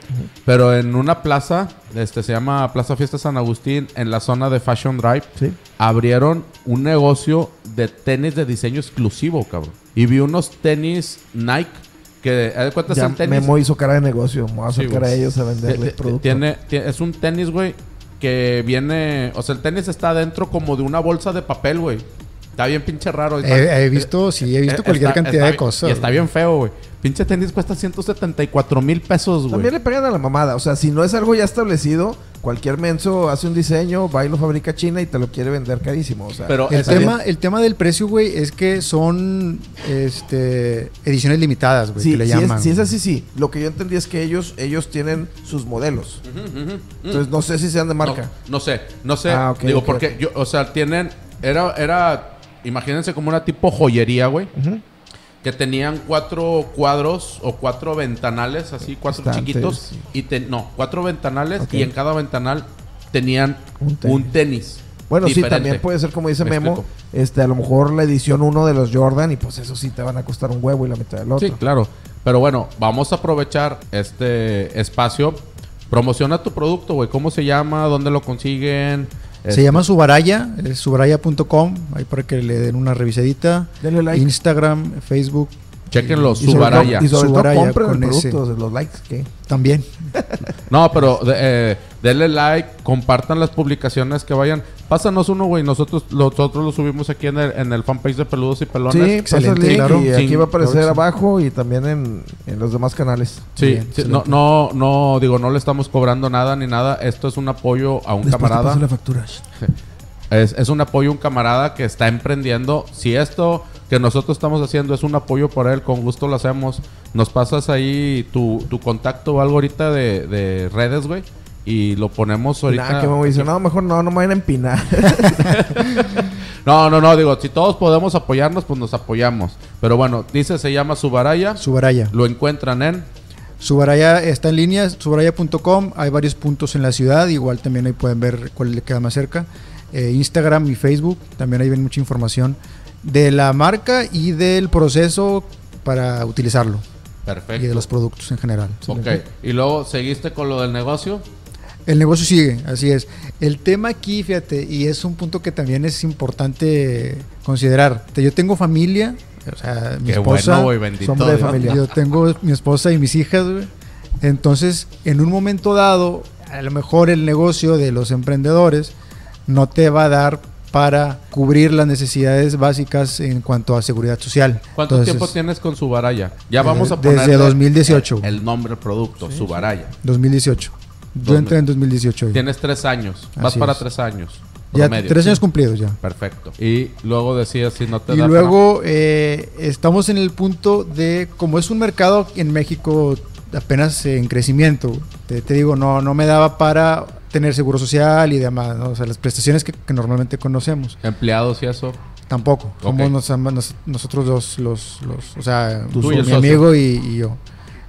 pero en una plaza, este se llama Plaza Fiesta San Agustín, en la zona de Fashion Drive, Sí. abrieron un negocio de tenis de diseño exclusivo, cabrón. Y vi unos tenis Nike que, de cuenta, es Ya tenis. Memo hizo cara de negocio. Me voy a Sí, acercar güey. a ellos a venderles. Tiene, es un tenis, güey, que viene. O sea, el tenis está dentro como de una bolsa de papel, güey. Está bien pinche raro. Está- He, he visto, sí, he visto eh, cualquier está- cantidad está- de cosas. Y está bien feo, güey. Pinche tenis cuesta 174 mil pesos, güey. También le pegan a la mamada. O sea, si no es algo ya establecido, cualquier menso hace un diseño, va y lo fabrica China y te lo quiere vender carísimo. O sea, Pero El tema, bien. el tema del precio, güey, es que son este, ediciones limitadas, güey, Sí, que le si llaman. es, si es así, sí. Lo que yo entendí es que ellos, ellos tienen sus modelos. Entonces no sé si sean de marca. No, no sé, no sé. Ah, ok, Digo, porque, yo, o sea, tienen. Era, era. Imagínense como una tipo joyería, güey. Que tenían cuatro cuadros o cuatro ventanales, así, cuatro Estantes, chiquitos. Y te- no, cuatro ventanales y en cada ventanal tenían Un un tenis. Bueno, sí, también puede ser como dice Me Memo, explico. este, a lo mejor la edición 1 de los Jordan y pues eso sí te van a costar un huevo y la mitad del otro. Sí, claro. Pero bueno, vamos a aprovechar este espacio. Promociona tu producto, güey. ¿Cómo se llama? ¿Dónde lo consiguen? Se Este, llama Subaraya, es subaraya.com, ahí para que le den una revisadita. Denle like. Instagram, Facebook, Chequenlo, Y Subaraya. todo- Y sobre todo Subaraya compren el con producto, los likes que... también. [laughs] No, pero de- eh, denle like, compartan las publicaciones que vayan. Pásanos uno, güey. Nosotros, nosotros lo subimos aquí en el, en el fanpage de Peludos y Pelones. Sí, excelente, claro. y aquí Sí, va a aparecer claro que sí. abajo y también en, en los demás canales. Sí, Bien, sí, no, no, no, digo, no le estamos cobrando nada ni nada. Esto es un apoyo a un Después te camarada. paso la factura. Es, es un apoyo a un camarada que está emprendiendo. Si esto que nosotros estamos haciendo es un apoyo para él, con gusto lo hacemos. Nos pasas ahí tu, tu contacto o algo ahorita de, de redes, güey. Y lo ponemos ahorita. Nada, que me dice, no, mejor no, no me vayan a empinar. [laughs] No, no, no, digo, si todos podemos apoyarnos, pues nos apoyamos. Pero bueno, dice, se llama Subaraya. Subaraya. Lo encuentran en... Subaraya está en línea, subaraya.com. Hay varios puntos en la ciudad. Igual también ahí pueden ver cuál le queda más cerca. Eh, Instagram y Facebook. También ahí ven mucha información de la marca y del proceso para utilizarlo. Perfecto. Y de los productos en general. Ok. Y luego, ¿seguiste con lo del negocio? El negocio sigue, así es. El tema aquí, fíjate, y es un punto que también es importante considerar. Yo tengo familia, o sea, mi Qué esposa. bueno, bendito. Sombre de Dios. familia. Yo tengo mi esposa y mis hijas, güey. Entonces, en un momento dado, a lo mejor el negocio de los emprendedores no te va a dar para cubrir las necesidades básicas en cuanto a seguridad social. ¿Cuánto Entonces, tiempo tienes con Subaraya? Ya vamos a desde poner 2018. El, nombre del producto, Subaraya. 2018. Yo entré en 2018. ya. Tienes tres años. Vas Así para es. tres años. Ya promedio. tres años cumplidos ya. Perfecto. Y luego decías si no te Y da luego eh, estamos en el punto de, como es un mercado en México apenas en crecimiento, te, te digo, no, no me daba para tener seguro social y demás, ¿no? o sea, las prestaciones que, que normalmente conocemos, empleados y eso. tampoco. Somos nos- nos- nosotros dos, los, los, o sea, Tú mi socio. amigo y, y yo.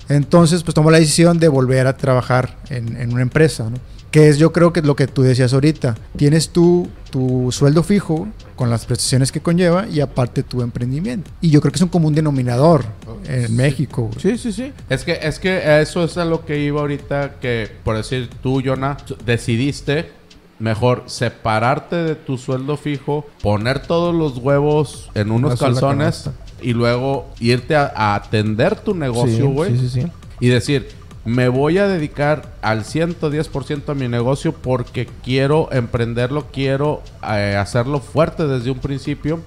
Entonces, pues tomó la decisión de volver a trabajar en, en una empresa, ¿no? Que es yo creo que lo que tú decías ahorita. Tienes tú tu sueldo fijo con las prestaciones que conlleva y aparte tu emprendimiento. Y yo creo que es un común denominador en México. sí, sí, sí. Es que, es que eso es a lo que iba ahorita que, por decir, tú, Jonah, decidiste mejor separarte de tu sueldo fijo, poner todos los huevos en unos calzones. Y luego irte a, a atender tu negocio, güey. Sí, sí, sí. Y decir, me voy a dedicar al 110% a mi negocio porque quiero emprenderlo, quiero eh, hacerlo fuerte desde un principio.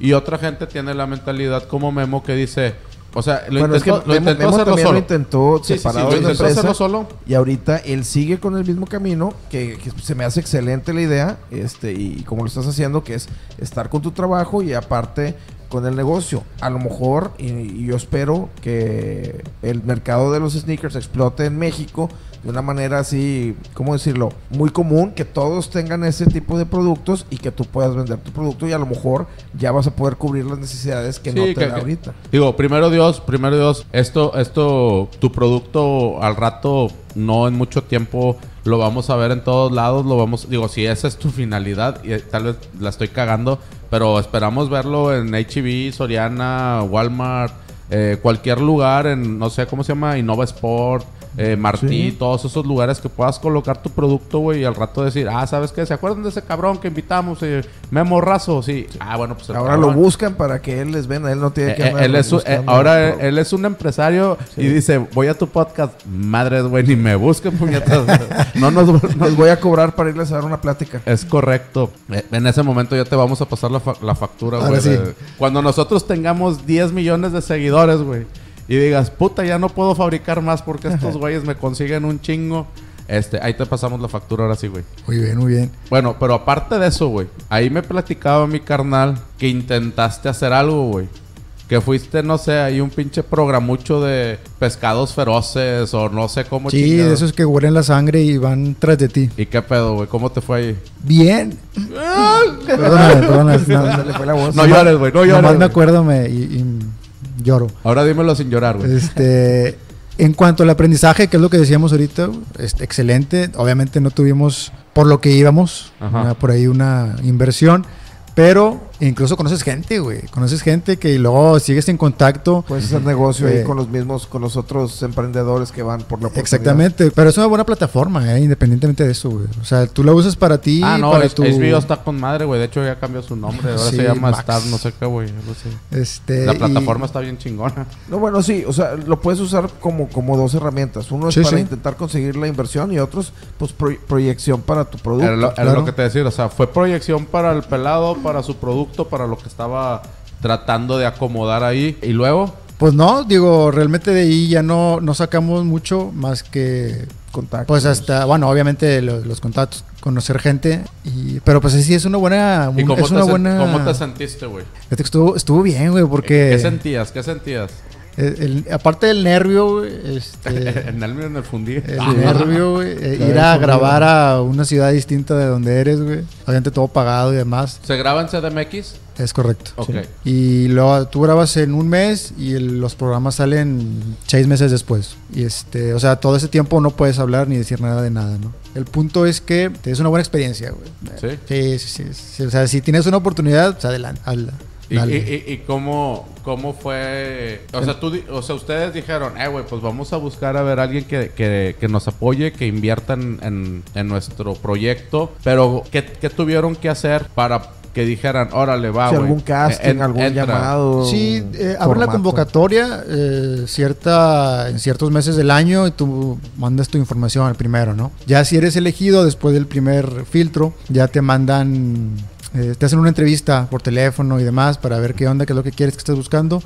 Y otra gente tiene la mentalidad como Memo que dice, o sea, lo bueno, es que intentó, lo Memo- intentó Memo hacerlo solo. lo intentó Sí, sí, sí, lo intentó hacerlo solo. Y ahorita él sigue con el mismo camino, que, que se me hace excelente la idea, este, y como lo estás haciendo, que es estar con tu trabajo y aparte con el negocio. A lo mejor, y, y yo espero que el mercado de los sneakers explote en México de una manera así, ¿cómo decirlo? Muy común, que todos tengan ese tipo de productos y que tú puedas vender tu producto y a lo mejor ya vas a poder cubrir las necesidades que Sí, no te que- da ahorita. Digo, primero Dios, primero Dios, esto, esto, tu producto al rato, no en mucho tiempo, lo vamos a ver en todos lados, lo vamos, digo, si esa es tu finalidad, y eh, tal vez la estoy cagando, pero esperamos verlo en HB, Soriana, Walmart, eh, cualquier lugar, en, no sé cómo se llama, Innova Sport, eh, Martí, Sí. todos esos lugares que puedas colocar tu producto, güey, y al rato decir, ah, ¿sabes qué? ¿Se acuerdan de ese cabrón que invitamos? Eh, Memo Razo, sí. Ah, bueno, pues Ahora lo buscan para que él les venda, él no tiene que Eh, andar él es un- eh, ahora él es un empresario Sí. y dice, voy a tu podcast. Madres, güey, ni me busquen, puñetas. [laughs] no nos... no- Les voy a cobrar para irles a dar una plática. Es correcto. Eh, En ese momento ya te vamos a pasar la, fa- la factura, güey. Cuando nosotros tengamos 10 millones de seguidores, güey. Y digas, puta, ya no puedo fabricar más porque estos [laughs] güeyes me consiguen un chingo. Este, ahí te pasamos la factura ahora sí, güey. Muy bien, muy bien. Bueno, pero aparte de eso, güey. Ahí me platicaba mi carnal que intentaste hacer algo, güey. Que fuiste, no sé, ahí un pinche programucho de pescados feroces o no sé cómo Sí, de esos que huelen la sangre y van tras de ti. ¿Y qué pedo, güey? ¿Cómo te fue ahí? Bien. [laughs] perdóname, perdóname. [laughs] Se No, le fue la voz. No llores, güey, no llores. nomás me acuerdo me- y, y lloro. Ahora dímelo sin llorar, güey. Este, en cuanto al aprendizaje, que es lo que decíamos ahorita, es excelente. Obviamente no tuvimos por lo que íbamos, una- por ahí una inversión, pero incluso conoces gente, güey. Conoces gente que luego sigues en contacto. Puedes hacer negocio ahí Eh, con los mismos, con los otros emprendedores que van por la oportunidad. Exactamente, pero es una buena plataforma, eh, independientemente de eso, güey. O sea, tú la usas para ti, Ah, no, para es- tu... HBO está con madre, güey. De hecho, ya cambió su nombre. Ahora Sí, se llama Max. Star, no sé qué, güey. Este, La y- plataforma está bien chingona. No, bueno, sí, o sea, lo puedes usar como, como dos herramientas. Uno es Sí, para sí. intentar conseguir la inversión y otros, pues, pro- proyección para tu producto. Era, lo, era claro. lo que te decía, o sea, fue proyección para el pelado, para su producto, para lo que estaba tratando de acomodar ahí. Y luego, Pues no, digo, realmente de ahí ya no, no sacamos mucho más que... Contactos. Pues hasta, bueno, obviamente los, los contactos, conocer gente, y, pero pues sí, es una buena... ¿y cómo, es te, una buena... cómo te sentiste, güey? Estuvo, estuvo bien, güey, porque... ¿Qué sentías? ¿Qué sentías? El- el- aparte del nervio, güey, este... en [laughs] el en el fundí. El Ah, nervio, güey. eh, ir a grabar a una ciudad distinta de donde eres, güey. Obviamente todo pagado y demás. ¿Se graba en CDMX? Es correcto. Ok. Y luego tú grabas en un mes y el- los programas salen seis meses después. Y este, o sea, todo ese tiempo no puedes hablar ni decir nada de nada, ¿no? El punto es que es una buena experiencia, güey. ¿Sí? Sí, sí, sí, sí. O sea, si tienes una oportunidad, pues adelante. hazla. ¿Y, Dale. y- y- y cómo, cómo fue? O sea, tú, o sea, ustedes dijeron, eh, güey, pues vamos a buscar a ver a alguien que, que, que nos apoye, que invierta en, en- en nuestro proyecto. Pero, ¿qué, qué tuvieron que hacer para que dijeran, órale, va, Si algún casting, en- algún entra"? llamado. Sí, eh, abre la convocatoria eh, cierta, en ciertos meses del año y tú mandas tu información al primero, ¿no? Ya si eres elegido después del primer filtro, ya te mandan, eh, te hacen una entrevista por teléfono y demás para ver qué onda, qué es lo que quieres que estés buscando.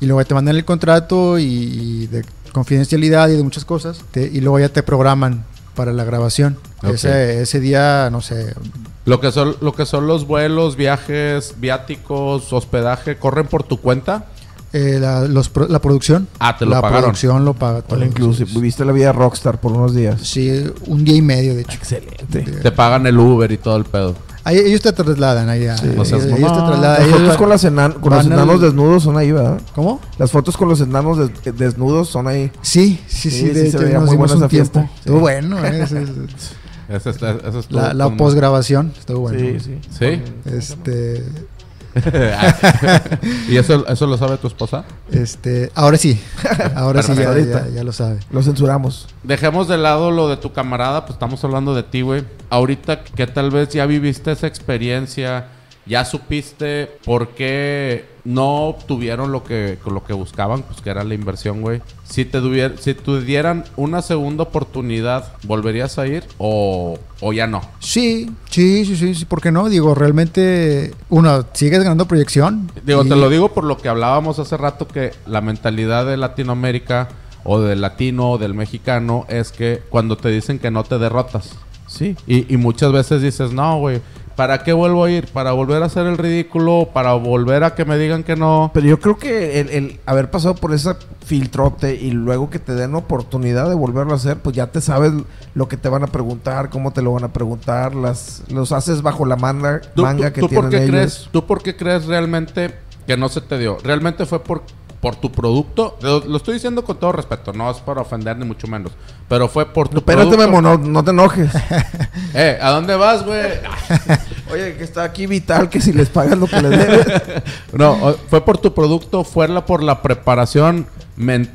Y luego te mandan el contrato y, y de confidencialidad y de muchas cosas. te- y luego ya te programan para la grabación. Ese, ese día, no sé, Lo que, son, lo que son los vuelos, viajes, viáticos, hospedaje, ¿corren por tu cuenta? eh, la, los la producción. Ah, te lo la pagaron. producción lo paga todo. Inclusive. Viviste la vida rockstar por unos días. Sí, un día y medio, de hecho. Excelente. Te pagan el Uber y todo el pedo. Ahí, ellos te trasladan allá. Sí. ellos, No seas ellos te mamón. trasladan. Las ellos fotos con, las enan- con los al- enanos desnudos son ahí, ¿verdad? ¿Cómo? Las fotos con los enanos des- desnudos son ahí. Sí, sí, sí. Sí, de sí, se hecho, veía muy buena un esa fiesta. Estuvo bueno. eh, Eso está- eso la la posgrabación estuvo bueno. Sí, sí. ¿Sí? Este, [laughs] ¿Y eso, eso lo sabe tu esposa? este, ahora sí. [laughs] Ahora sí, ya, ya- ya lo sabe. Lo censuramos. Dejemos de lado lo de tu camarada, pues estamos hablando de ti, güey. Ahorita que tal vez ya viviste esa experiencia, ya supiste por qué no obtuvieron lo que, lo que buscaban, pues que era la inversión, güey. Si te, tuvier- si te dieran una segunda oportunidad, ¿volverías a ir o, o ya no? Sí, sí, sí, sí, sí, ¿por qué no? Digo, realmente, uno, sigues ganando proyección. Digo, y- te lo digo por lo que hablábamos hace rato que la mentalidad de Latinoamérica o del latino o del mexicano es que cuando te dicen que no te derrotas. Sí. Y, y muchas veces dices, no, güey, ¿para qué vuelvo a ir? ¿Para volver a hacer el ridículo? ¿Para volver a que me digan que no? Pero yo creo que el, el haber pasado por ese filtrote y luego que te den oportunidad de volverlo a hacer, pues ya te sabes lo que te van a preguntar, cómo te lo van a preguntar, las los haces bajo la manga, ¿Tú, manga tú- que tú tienen por qué ellos. crees, ¿Tú por qué crees realmente que no se te dio? ¿Realmente fue por, por tu producto? Lo, lo estoy diciendo con todo respeto, no es para ofender ni mucho menos. Pero fue por tu Espérate, producto. Memo, no, no te enojes. [laughs] Eh, ¿a dónde vas, güey? [laughs] Oye, que está aquí Vital, que si les pagas lo que les debes. [laughs] No, fue por tu producto, fue la, por la preparación,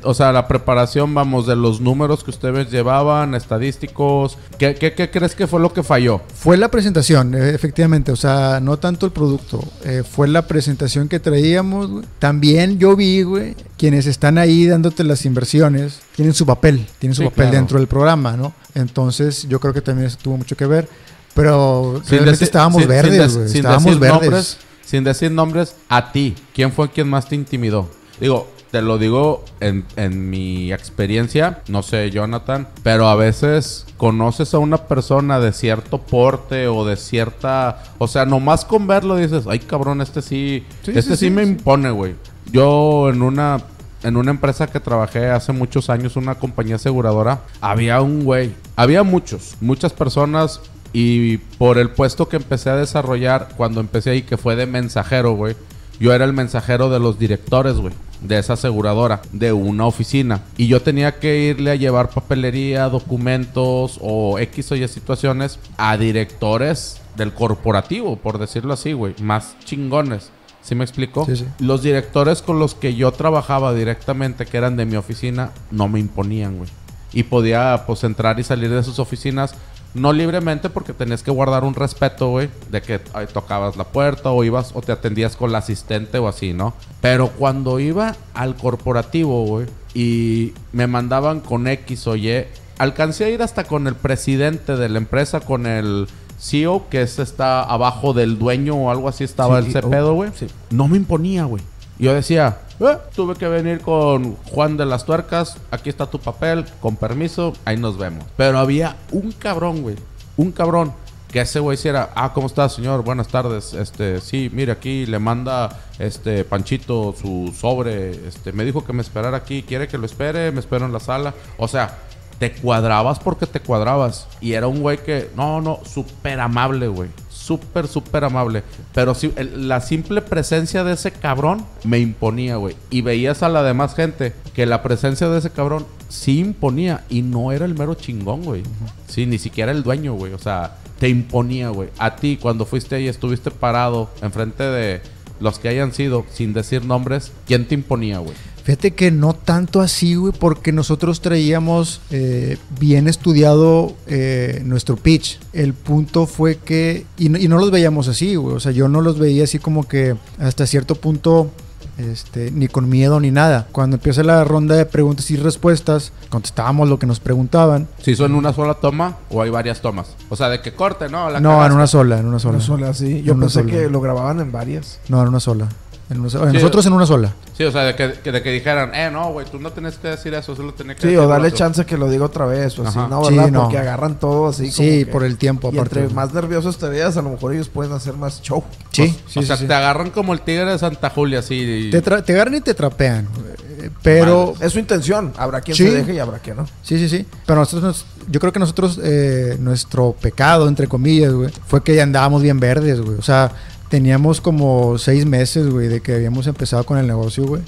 o sea, la preparación, vamos, de los números que ustedes llevaban, estadísticos. ¿Qué, qué, qué crees que fue lo que falló? Fue la presentación, eh, efectivamente, o sea, no tanto el producto, eh, fue la presentación que traíamos. También yo vi, güey, quienes están ahí dándote las inversiones, tienen su papel, tienen su Sí, papel claro. dentro del programa, ¿no? Entonces, yo creo que también eso tuvo mucho que ver, pero Sin realmente decir- estábamos sin- verdes, sin estábamos decir verdes. Nombres, sin decir nombres, a ti, ¿quién fue quien más te intimidó? Digo, te lo digo en, en mi experiencia, no sé, Jonathan, pero a veces conoces a una persona de cierto porte o de cierta... O sea, nomás con verlo dices, ay cabrón, este sí, Sí, este sí, me sí. impone, güey. Yo en una... En una empresa que trabajé hace muchos años, una compañía aseguradora, había un güey, había muchos, muchas personas y por el puesto que empecé a desarrollar cuando empecé ahí, que fue de mensajero, güey. Yo era el mensajero de los directores, güey, de esa aseguradora, de una oficina. Y yo tenía que irle a llevar papelería, documentos o X o Y situaciones a directores del corporativo, por decirlo así, güey, más chingones. ¿Sí me explico? Sí, sí. Los directores con los que yo trabajaba directamente, que eran de mi oficina, no me imponían, güey. Y podía, pues, entrar y salir de sus oficinas, no libremente, porque tenías que guardar un respeto, güey, de que ay, tocabas la puerta o ibas o te atendías con la asistente o así, ¿no? Pero cuando iba al corporativo, güey, y me mandaban con X o Y, alcancé a ir hasta con el presidente de la empresa, con el CEO, que es, está abajo del dueño o algo así, estaba el cepedo, güey. sí. No me imponía, güey. Yo decía, "Eh, tuve que venir con Juan de las Tuercas, aquí está tu papel, con permiso, ahí nos vemos. Pero había un cabrón, güey, un cabrón, que ese güey hiciera, ah, ¿cómo está, señor? Buenas tardes, este, sí, mire, aquí le manda, este, Panchito su sobre, este, me dijo que me esperara aquí, quiere que lo espere, me espero en la sala. O sea, te cuadrabas porque te cuadrabas. Y era un güey que, no, no, súper amable, güey. Súper, súper amable. Pero sí, la simple presencia de ese cabrón me imponía, güey. Y veías a la demás gente que la presencia de ese cabrón sí imponía. Y no era el mero chingón, güey. Sí, ni siquiera el dueño, güey. O sea, te imponía, güey. A ti, cuando fuiste ahí, estuviste parado enfrente de los que hayan sido, sin decir nombres, ¿quién te imponía, güey? Fíjate que no tanto así, güey, porque nosotros traíamos eh, bien estudiado eh, nuestro pitch. El punto fue que, y no, y no los veíamos así, güey, o sea, yo no los veía así como que hasta cierto punto, este, ni con miedo ni nada. Cuando empieza la ronda de preguntas y respuestas, contestábamos lo que nos preguntaban. ¿Si son una sola toma o hay varias tomas? O sea, de que corte, ¿no? La no, en una sola, en una sola. Una sola, sí. Yo Una pensé sola. que lo grababan en varias. No, en una sola. En una sola. Sí. Nosotros en una sola. Sí, o sea, de que, de que dijeran, eh, no, güey, tú no tenés que decir eso, solo tenés que Sí, decir o darle otro". chance que lo diga otra vez o así. No, Sí, ¿verdad? no. Porque agarran todo así. como Sí, que- por el tiempo Y aparte. entre más nerviosos te veas, a lo mejor ellos pueden hacer más show. Sí, Pues, sí, o sí, sea, sí. te agarran como el tigre de Santa Julia, así. y- Te, te agarran y te trapean. eh, Pero, Es su intención. Habrá quien Sí. se deje y habrá quien no. sí, sí, sí. Pero nosotros, nos- yo creo que nosotros, eh, nuestro pecado, entre comillas, güey, fue que ya andábamos bien verdes, güey. O sea, teníamos como seis meses, güey, de que habíamos empezado con el negocio, güey.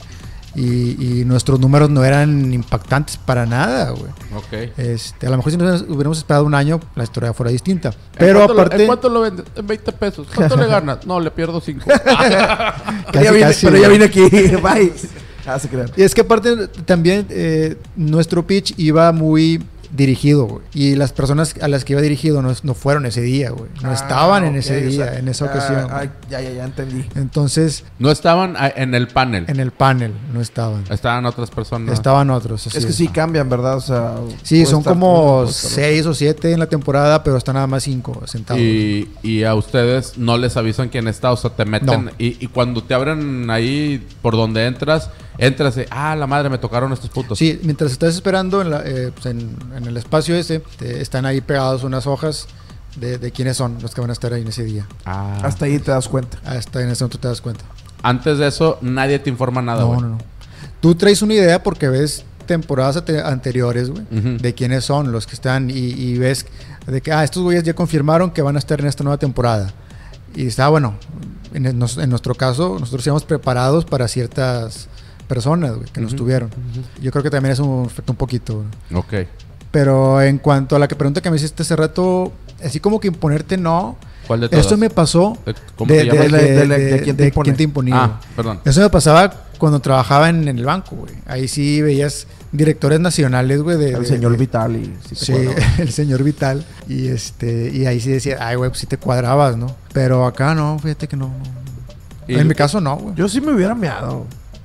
Y, y nuestros números no eran impactantes para nada, güey. Ok. Este, a lo mejor si nos hubiéramos esperado un año, la historia fuera distinta. ¿En Pero cuánto lo- aparte, ¿En cuánto lo vendes? En 20 pesos. ¿Cuánto le ganas? No, le pierdo 5. [laughs] Casi, ya vine- casi, pero ya vine aquí. [laughs] Bye. Ah, se. Y es que aparte también eh, nuestro pitch iba muy dirigido, güey. Y las personas a las que iba dirigido no, no fueron ese día, güey. No Ah, estaban en ese o día, sea, en esa ocasión. ah, ya, ya, ya entendí. Entonces, no estaban ah, en el panel. en el panel no estaban. Estaban otras personas. Estaban otros. así es que sí cambian, ¿verdad? O sea, Sí, son como seis o siete en la temporada, pero están nada más cinco sentados. Y, y a ustedes no les avisan quién está, o sea, te meten. No. Y, y cuando te abren ahí por donde entras, entras y, ah, la madre, me tocaron estos puntos. Sí, mientras estás esperando en, la- eh, pues, en- en el espacio ese, te- están ahí pegados unas hojas de, de quiénes son los que van a estar ahí en ese día. Ah. Hasta ahí te das cuenta. Hasta en ese momento te das cuenta. Antes de eso, nadie te informa nada, no, güey. no, no. Tú traes una idea porque ves temporadas anteriores, güey, Ujú. de quiénes son los que están y, y ves de que, ah, estos güeyes ya confirmaron que van a estar en esta nueva temporada. Y está bueno. En, el- nos- en nuestro caso, nosotros íbamos preparados para ciertas personas güey, que nos Ujú. tuvieron. Yo creo que también eso un afectó un poquito. güey. Ok. Pero en cuanto a la que pregunta que me hiciste hace rato, así como que imponerte, no. ¿Cuál de todas? Esto me pasó ¿De- ¿Cómo de, te llamas? de- De- de- de- de- de quién te de impone. quién te imponía. Ah, perdón. Eso me pasaba cuando trabajaba en, en el banco, güey. Ahí sí veías directores nacionales, güey. De, El de- señor de- Vital y sí, te Sí, [laughs] el señor Vital. Y este y ahí sí decía, ay, güey, pues sí te cuadrabas, ¿no? Pero acá no, fíjate que no. no. Y- En mi caso no, güey. Yo sí me hubiera meado.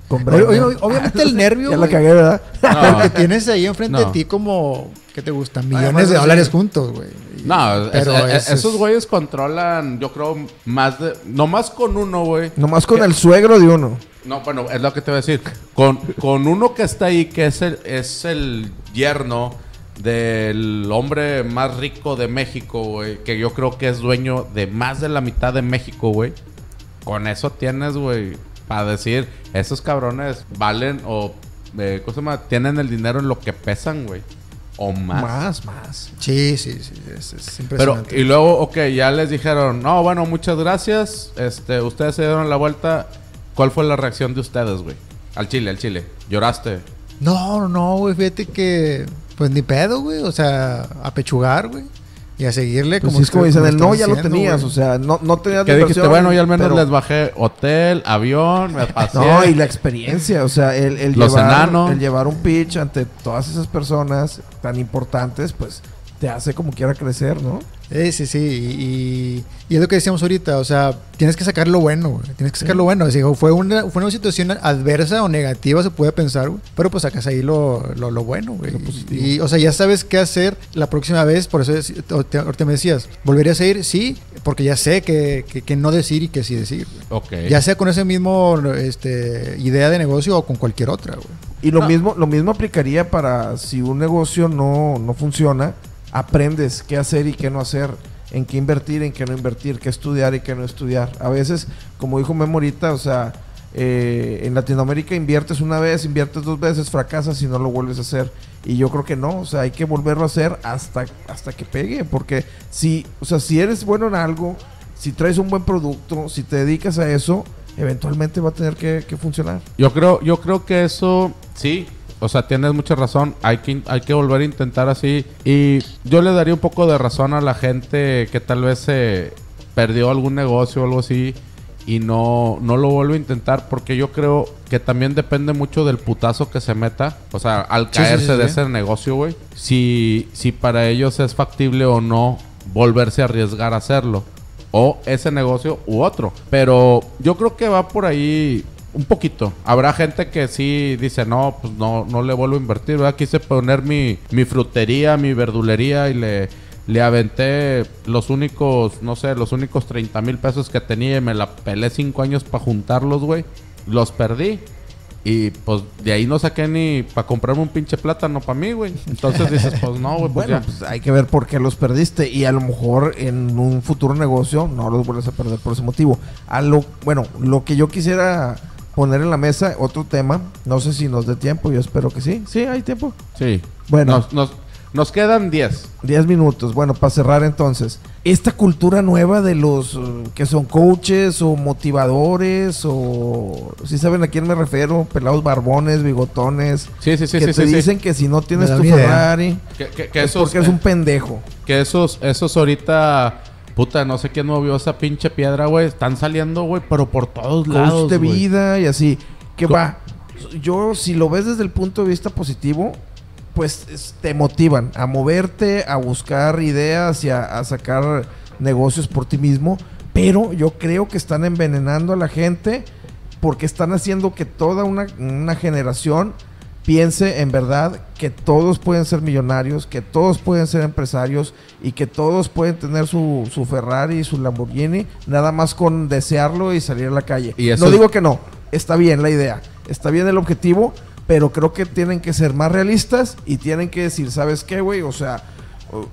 Con Oye, Brenda. oye, obviamente el [laughs] nervio, Ya la cagué, ¿verdad? [laughs] No, Porque tienes ahí enfrente No. de ti como, ¿qué te gusta? Millones Además, de sí. dólares juntos, güey. No, pero es- eso es- esos güeyes controlan, yo creo, más de... No más con uno, güey. Nomás con Que- el suegro de uno. No, bueno, es lo que te voy a decir. Con, con uno que está ahí, que es el, es el yerno del hombre más rico de México, güey. Que yo creo que es dueño de más de la mitad de México, güey. Con eso tienes, güey, para decir, esos cabrones valen o, eh, ¿cómo se llama? Tienen el dinero en lo que pesan, güey. O más. Más, más. Sí, sí, sí. Es, es Pero, impresionante. y luego, ok, ya les dijeron, no, bueno, muchas gracias. Este, ustedes se dieron la vuelta. ¿Cuál fue la reacción de ustedes, güey? Al chile, al chile. ¿Lloraste? No, no, güey, fíjate que, pues ni pedo, güey, o sea, apechugar, güey. Y a seguirle Pues como sí, es como dicen, el no ya lo tenías, güey. o sea, no, no tenías Que dijiste, bueno, yo al menos pero- les bajé hotel, avión, me pasé. [laughs] No, y la experiencia, o sea, el, el Los llevar, enanos. el llevar un pitch ante todas esas personas tan importantes, pues te hace como quiera crecer, ¿no? Eh, sí, sí, y, y es lo que decíamos ahorita, o sea, tienes que sacar lo bueno, güey, tienes que sacar lo bueno. Fue una, fue una situación adversa o negativa, se puede pensar, güey, pero pues sacas ahí lo, lo, lo bueno, güey. Lo. Y, o sea, ya sabes qué hacer la próxima vez, por eso es- ahorita me decías, ¿volverías a ir? Sí, porque ya sé que, que, que no decir y que sí decir, güey. Ya sea con ese mismo este, idea de negocio o con cualquier otra, güey. Y lo No. mismo lo mismo aplicaría para si un negocio no, no funciona, aprendes qué hacer y qué no hacer, en qué invertir, en qué no invertir, qué estudiar y qué no estudiar. A veces, como dijo Memo ahorita, o sea, eh, en Latinoamérica inviertes una vez, inviertes dos veces, fracasas y no lo vuelves a hacer. Y yo creo que no, o sea, hay que volverlo a hacer hasta, hasta que pegue, porque si, o sea, si eres bueno en algo, si traes un buen producto, si te dedicas a eso, eventualmente va a tener que, que funcionar. Yo creo, yo creo que eso, sí. O sea, tienes mucha razón. Hay que, hay que volver a intentar así. Y yo le daría un poco de razón a la gente que tal vez se perdió algún negocio o algo así y no, no lo vuelve a intentar. Porque yo creo que también depende mucho del putazo que se meta. O sea, al Sí, sí, caerse sí, de ese negocio, güey. Si, si para ellos es factible o no volverse a arriesgar a hacerlo. O ese negocio u otro. Pero yo creo que va por ahí un poquito. Habrá gente que sí dice, no, pues no, no le vuelvo a invertir. ¿verdad? Quise poner mi, mi frutería, mi verdulería y le, le aventé los únicos, no sé, los únicos 30 mil pesos que tenía y me la pelé cinco años para juntarlos, güey. Los perdí. Y pues de ahí no saqué ni para comprarme un pinche plátano para mí, güey. Entonces dices, pues no, güey, pues Bueno, ya. pues hay que ver por qué los perdiste y a lo mejor en un futuro negocio no los vuelves a perder por ese motivo. A lo, bueno, lo que yo quisiera poner en la mesa, otro tema, no sé si nos dé tiempo, yo espero que sí. Sí, hay tiempo. Sí. Bueno. Nos, nos, nos quedan 10. 10 minutos. Bueno, para cerrar entonces. Esta cultura nueva de los uh, que son coaches o motivadores o... Si saben a quién me refiero, pelados barbones, bigotones. Sí, sí, sí, que sí, te sí, sí. dicen que si no tienes tu. Ferrari, Que, que, que es esos, porque es un pendejo. que esos, esos ahorita, puta, no sé quién movió esa pinche piedra, güey. Están saliendo, güey, pero por todos coach lados. de güey. vida y así. Que va, yo si lo ves desde el punto de vista positivo, pues es- te motivan a moverte, a buscar ideas y a, a sacar negocios por ti mismo. Pero yo creo que están envenenando a la gente porque están haciendo que toda una, una generación piense en verdad que todos pueden ser millonarios, que todos pueden ser empresarios y que todos pueden tener su, su Ferrari y su Lamborghini, nada más con desearlo y salir a la calle. Y no es- digo que no, está bien la idea, está bien el objetivo, pero creo que tienen que ser más realistas y tienen que decir, ¿sabes qué, güey? O sea,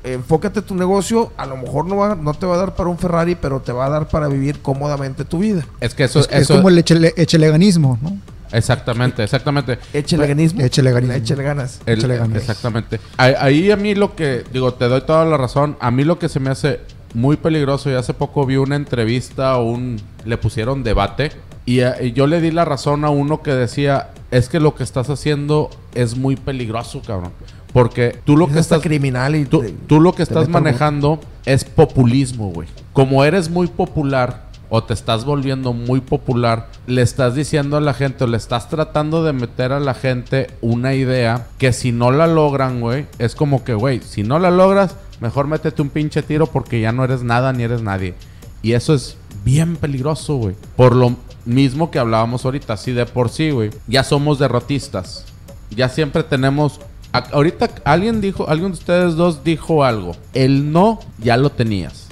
enfócate tu negocio, a lo mejor no, va, no te va a dar para un Ferrari, pero te va a dar para vivir cómodamente tu vida. Es que eso Es, es eso- como el echele- echeleganismo, ¿no? Exactamente, exactamente. Échele ganismo. Échele ganismo. Échele ganas. El- Échale ganas. exactamente. Ahí, ahí a mí lo que, digo, te doy toda la razón. A mí lo que se me hace muy peligroso, y hace poco vi una entrevista o un, le pusieron debate, y, eh, y yo le di la razón a uno que decía, es que lo que estás haciendo es muy peligroso, cabrón. Porque tú lo Es que estás... criminal y Tú, te- tú lo que estás manejando es populismo, güey. Como eres muy popular o te estás volviendo muy popular, le estás diciendo a la gente o le estás tratando de meter a la gente una idea que si no la logran, güey, es como que, güey, si no la logras, mejor métete un pinche tiro porque ya no eres nada ni eres nadie. Y eso es bien peligroso, güey. Por lo mismo que hablábamos ahorita, así de por sí, güey. Ya somos derrotistas. Ya siempre tenemos. ahorita alguien dijo, alguien de ustedes dos dijo algo. El no ya lo tenías.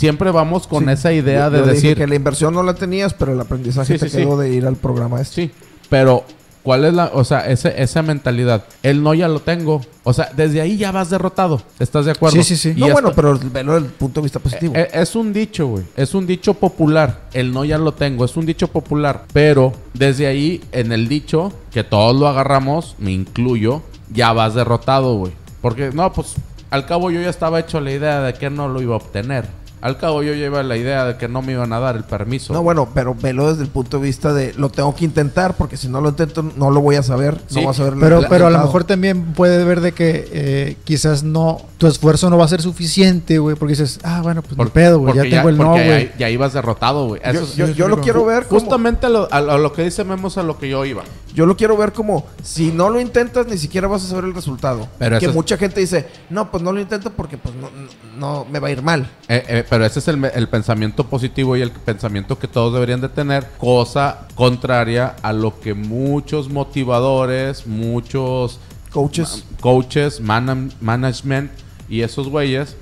Siempre vamos con Sí. esa idea Yo- de yo dije decir. que la inversión no la tenías, pero el aprendizaje Sí, te sí, quedó de ir al programa este. Sí, pero ¿cuál es la, o sea, ese, esa mentalidad? El no ya lo tengo. O sea, desde ahí ya vas derrotado. ¿Estás de acuerdo? Sí, sí, sí. Y No, bueno, pero velo desde el punto de vista positivo. Eh, Es un dicho, güey. Es un dicho popular. El no ya lo tengo. Es un dicho popular. Pero desde ahí, en el dicho, que todos lo agarramos, me incluyo, ya vas derrotado, güey. Porque, no, pues, al cabo yo ya estaba hecho la idea de que no lo iba a obtener. Al cabo yo lleva la idea de que no me iban a dar el permiso. No, bueno, pero velo desde el punto de vista de lo tengo que intentar porque si no lo intento no lo voy a saber, Sí, no vas a ver el Pero, pero a lo mejor también puede ver de que eh, quizás no, tu esfuerzo no va a ser suficiente, güey, porque dices, ah, bueno, pues Por- ni pedo, güey, ya tengo el no, güey. Ya, ya ibas derrotado, güey. yo, yo- yo lo quiero ver como, Justamente a lo, a lo- a lo que dice Memos a lo que yo iba. yo lo quiero ver como si no lo intentas ni siquiera vas a saber el resultado. Pero que eso es- mucha gente dice, "No, pues no lo intento porque pues no, no me va a ir mal." Eh, eh, pero ese es el, pensamiento positivo y el pensamiento que todos deberían de tener, cosa contraria a lo que muchos motivadores, muchos Coaches, coaches, manam- management y esos güeyes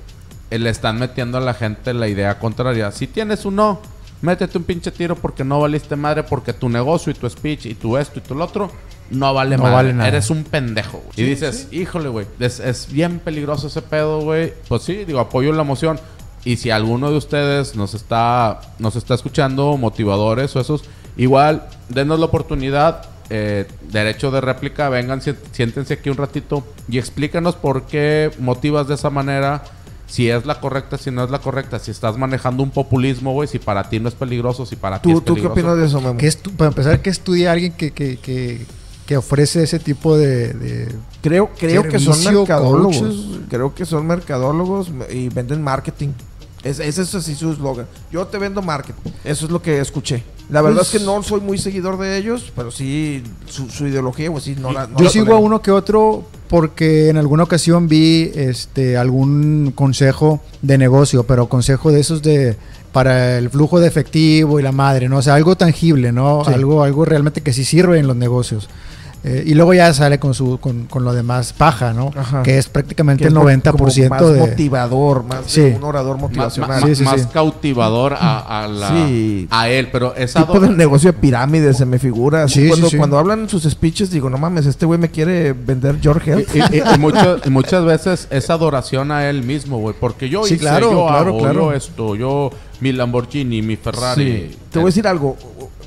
eh, le están metiendo a la gente la idea contraria. Si tienes un no, métete un pinche tiro porque no valiste madre, porque tu negocio y tu speech y tu esto y tu lo otro no vale No madre. vale nada. Eres un pendejo. güey. y dices, híjole, güey, es, es bien peligroso ese pedo, güey. Pues sí, digo, apoyo la moción. Y si alguno de ustedes nos está, nos está escuchando, motivadores o esos, igual, denos la oportunidad, eh, derecho de réplica, vengan, si- siéntense aquí un ratito y explícanos por qué motivas de esa manera, si es la correcta, si no es la correcta, si estás manejando un populismo, güey, si para ti no es peligroso, si para ti ¿tú, es ¿tú qué peligroso. opinas de eso, Memo? ¿Qué para empezar, ¿qué estudia alguien que, que, que, que ofrece ese tipo de... de- Creo, creo que son mercadólogos. coaches. Creo que son mercadólogos y venden marketing. Es, ese es así su eslogan. Yo te vendo marketing. Eso es lo que escuché. La verdad Pues- es que no soy muy seguidor de ellos, pero sí su, su ideología, pues sí, no la. no Yo la sigo a uno que otro porque en alguna ocasión vi este algún consejo de negocio, pero consejo de esos de para el flujo de efectivo y la madre, ¿no? O sea, algo tangible, ¿no? Sí. Algo, algo realmente que sí sirve en los negocios. Eh, y luego ya sale con su con, con lo demás paja, ¿no? Ajá. Que es prácticamente el es como 90% más de... motivador, más Sí. de un orador Más, motivacional. más- Sí, sí, más sí. cautivador a, a la, Sí. a él, pero esa tipo de negocio de pirámide se me figura. Así Sí, sí, cuando, sí. cuando hablan en sus speeches, digo, no mames, este güey me quiere vender George Health. Y, y- y mucho- [laughs] y muchas veces es adoración a él mismo, güey. Porque yo Sí, hice, claro, yo claro, hago, claro. yo esto, yo mi Lamborghini, mi Ferrari. Sí. Te voy a decir algo.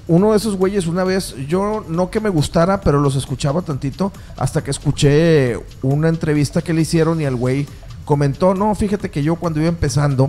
Uno de esos güeyes una vez, yo no que me gustara, pero los escuchaba tantito hasta que escuché una entrevista que le hicieron y el güey comentó, no, fíjate que yo cuando iba empezando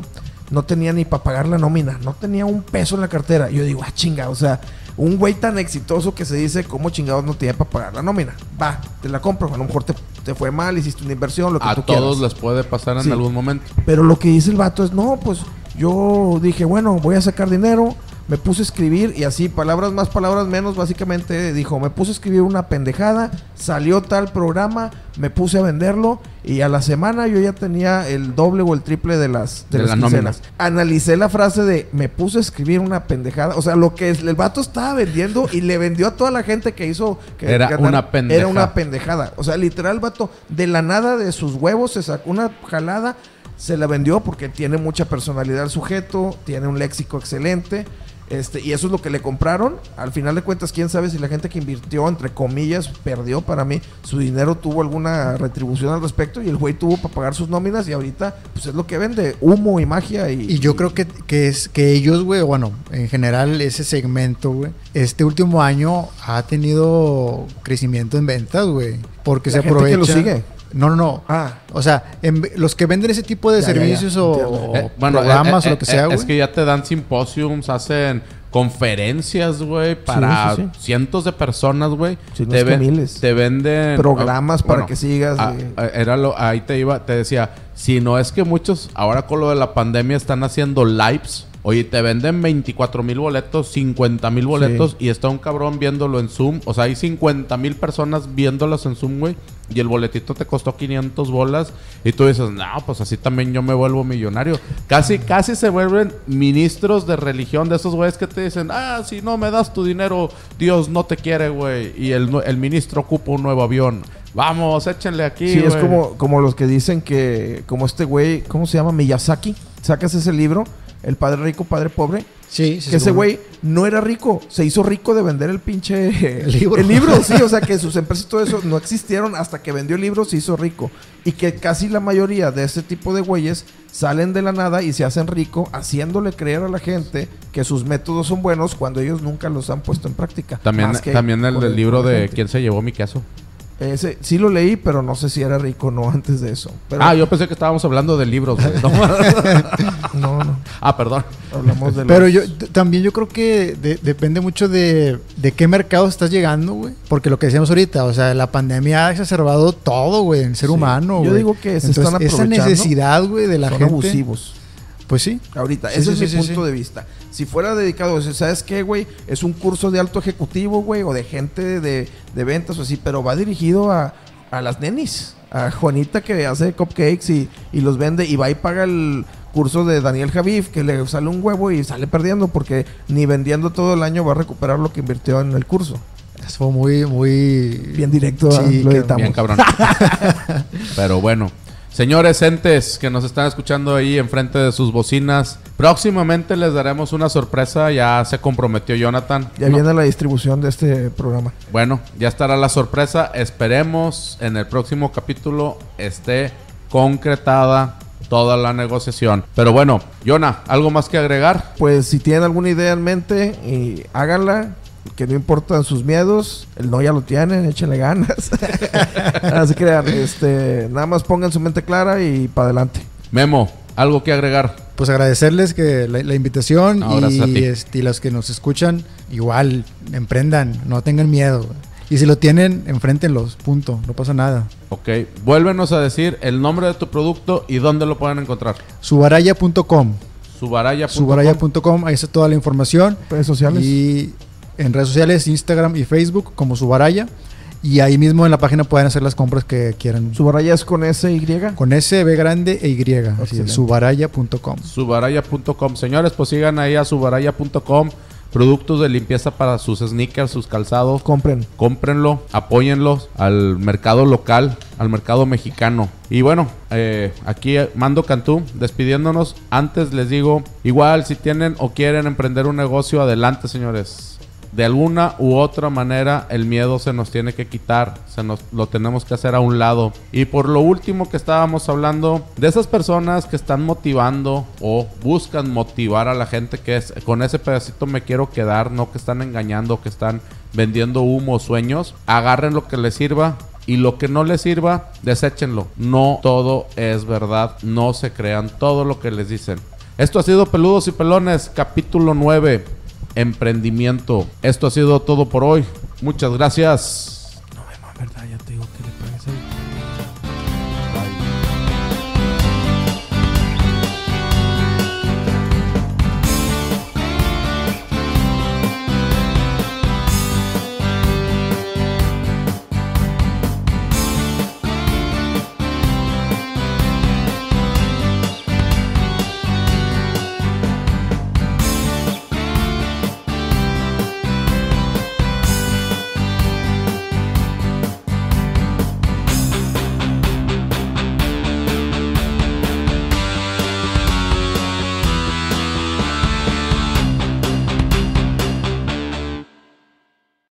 no tenía ni para pagar la nómina, no tenía un peso en la cartera. Y yo digo, ah, chinga, o sea, un güey tan exitoso que se dice, ¿cómo chingados no tenía para pagar la nómina? Va, te la compro, a lo mejor te, te fue mal, hiciste una inversión, lo que A tú todos quieras. les puede pasar en Sí. algún momento. Pero lo que dice el vato es, no, pues yo dije, bueno, voy a sacar dinero, me puse a escribir y así, palabras más, palabras menos, básicamente dijo, me puse a escribir una pendejada, salió tal programa, me puse a venderlo y a la semana yo ya tenía el doble o el triple de las, de De las la. Analicé la frase de, me puse a escribir una pendejada, o sea, lo que es- el vato estaba vendiendo y le vendió a toda la gente que hizo... Que Era una pendeja. Era una pendejada. O sea, literal, vato, de la nada de sus huevos se sacó una jalada, se la vendió porque tiene mucha personalidad el sujeto, tiene un léxico excelente. Este, y eso es lo que le compraron. Al final de cuentas, quién sabe si la gente que invirtió, entre comillas, perdió para mí. Su dinero tuvo alguna retribución al respecto y el güey tuvo para pagar sus nóminas y ahorita, pues es lo que vende, humo y magia. Y, Y yo creo que, que es que ellos, güey, bueno, en general ese segmento, güey, este último año ha tenido crecimiento en ventas, güey, porque La se gente aprovecha. que lo sigue. No, no, no. Ah, O sea, en- los que venden ese tipo de Ya, ya, ya. servicios o, Eh, bueno, programas eh, o lo eh, que sea, eh, güey. Es que ya te dan simposiums, hacen conferencias, güey, para sí, sí. cientos de personas, güey. Si no te, es que ven- miles. te venden Programas ah, para bueno, que sigas, ah, de- ah, era lo, ahí te iba, te decía, si no es que muchos ahora con lo de la pandemia están haciendo lives. Oye, te venden 24 mil boletos, 50 mil boletos y está un cabrón viéndolo en Zoom. O sea, hay 50 mil personas viéndolas en Zoom, güey. Y el boletito te costó 500 bolas. Y tú dices, no, pues así también yo me vuelvo millonario. Casi, casi se vuelven ministros de religión de esos güeyes que te dicen, ah, si no me das tu dinero, Dios no te quiere, güey. Y el, ministro ocupa un nuevo avión. Vamos, échenle aquí. Sí, es güey". como, como los que dicen que, como este güey, ¿cómo se llama? Miyazaki. Sacas ese libro, El Padre Rico, Padre Pobre. sí, sí, que ese güey no era rico, se hizo rico de vender el pinche [laughs] El libro. El libro, sí, o sea [laughs] que sus empresas y todo eso no existieron hasta que vendió el libro, se hizo rico. Y que casi la mayoría de este tipo de güeyes salen de la nada y se hacen rico haciéndole creer a la gente que sus métodos son buenos cuando ellos nunca los han puesto en práctica. También, también el del libro de. ¿Quién se llevó mi queso? Ese sí lo leí, pero no sé si era rico o no antes de eso. Pero- Ah, yo pensé que estábamos hablando de libros, güey. [laughs] No. No, no. ah, perdón. Hablamos de Pero los- yo también yo creo que de- depende mucho de, de qué mercado estás llegando, güey. Porque lo que decíamos ahorita, o sea, la pandemia ha exacerbado todo, güey, en el ser Sí. humano, Yo digo que se Entonces, están esa aprovechando. necesidad, güey, de la son gente. abusivos. Pues sí. Ahorita, Sí, ese sí, es sí, mi sí, punto sí. de vista. Si fuera dedicado, o sea, ¿sabes qué, güey? Es un curso de alto ejecutivo, güey, o de gente de, de ventas o así, pero va dirigido a, a las nenis. A Juanita que hace cupcakes y, y los vende y va y paga el curso de Daniel Javif, que le sale un huevo y sale perdiendo porque ni vendiendo todo el año va a recuperar lo que invirtió en el curso. Eso fue muy, muy... Bien directo, Sí. Bien, cabrón. [laughs] Pero bueno. Señores entes que nos están escuchando ahí enfrente de sus bocinas, próximamente les daremos una sorpresa. Ya se comprometió Jonathan. Ya No- viene la distribución de este programa. Bueno, ya estará la sorpresa. Esperemos en el próximo capítulo esté concretada toda la negociación. Pero bueno, Jonah, ¿algo más que agregar? Pues si tienen alguna idea en mente, y háganla. Que no importan sus miedos, el no ya lo tienen, échenle ganas. [laughs] Así crean, este, nada más pongan su mente clara y para adelante. Memo, ¿algo que agregar? Pues agradecerles que la, la invitación No, y, este, y los que nos escuchan, igual, emprendan, no tengan miedo. Y si lo tienen, enfréntenlos, punto, no pasa nada. Ok, vuélvenos a decir el nombre de tu producto y dónde lo pueden encontrar. Subaraya.com, Subaraya.com. subaraya.com, ahí está toda la información. Redes sociales. Y en redes sociales, Instagram y Facebook como Subaraya. Y ahí mismo en la página pueden hacer las compras que quieran. Su baralla es con S y. Con S, B grande e Y. Así subaraya.com. Subaraya.com. Señores, pues sigan ahí a subaraya.com. Productos de limpieza para sus sneakers, sus calzados. Compren. Cómprenlo, apóyenlos al mercado local, al mercado mexicano. Y bueno, eh, aquí eh, Mando Cantú, despidiéndonos. Antes les digo, igual si tienen o quieren emprender un negocio, adelante señores. De alguna u otra manera el miedo se nos tiene que quitar, se nos lo tenemos que hacer a un lado. Y por lo último que estábamos hablando de esas personas que están motivando o buscan motivar a la gente que es con ese pedacito me quiero quedar, no que están engañando, que están vendiendo humo sueños, agarren lo que les sirva y lo que no les sirva, deséchenlo. No todo es verdad, no se crean todo lo que les dicen. Esto ha sido Peludos y Pelones, capítulo 9, emprendimiento. Esto ha sido todo por hoy. Muchas gracias. No, no, verdad,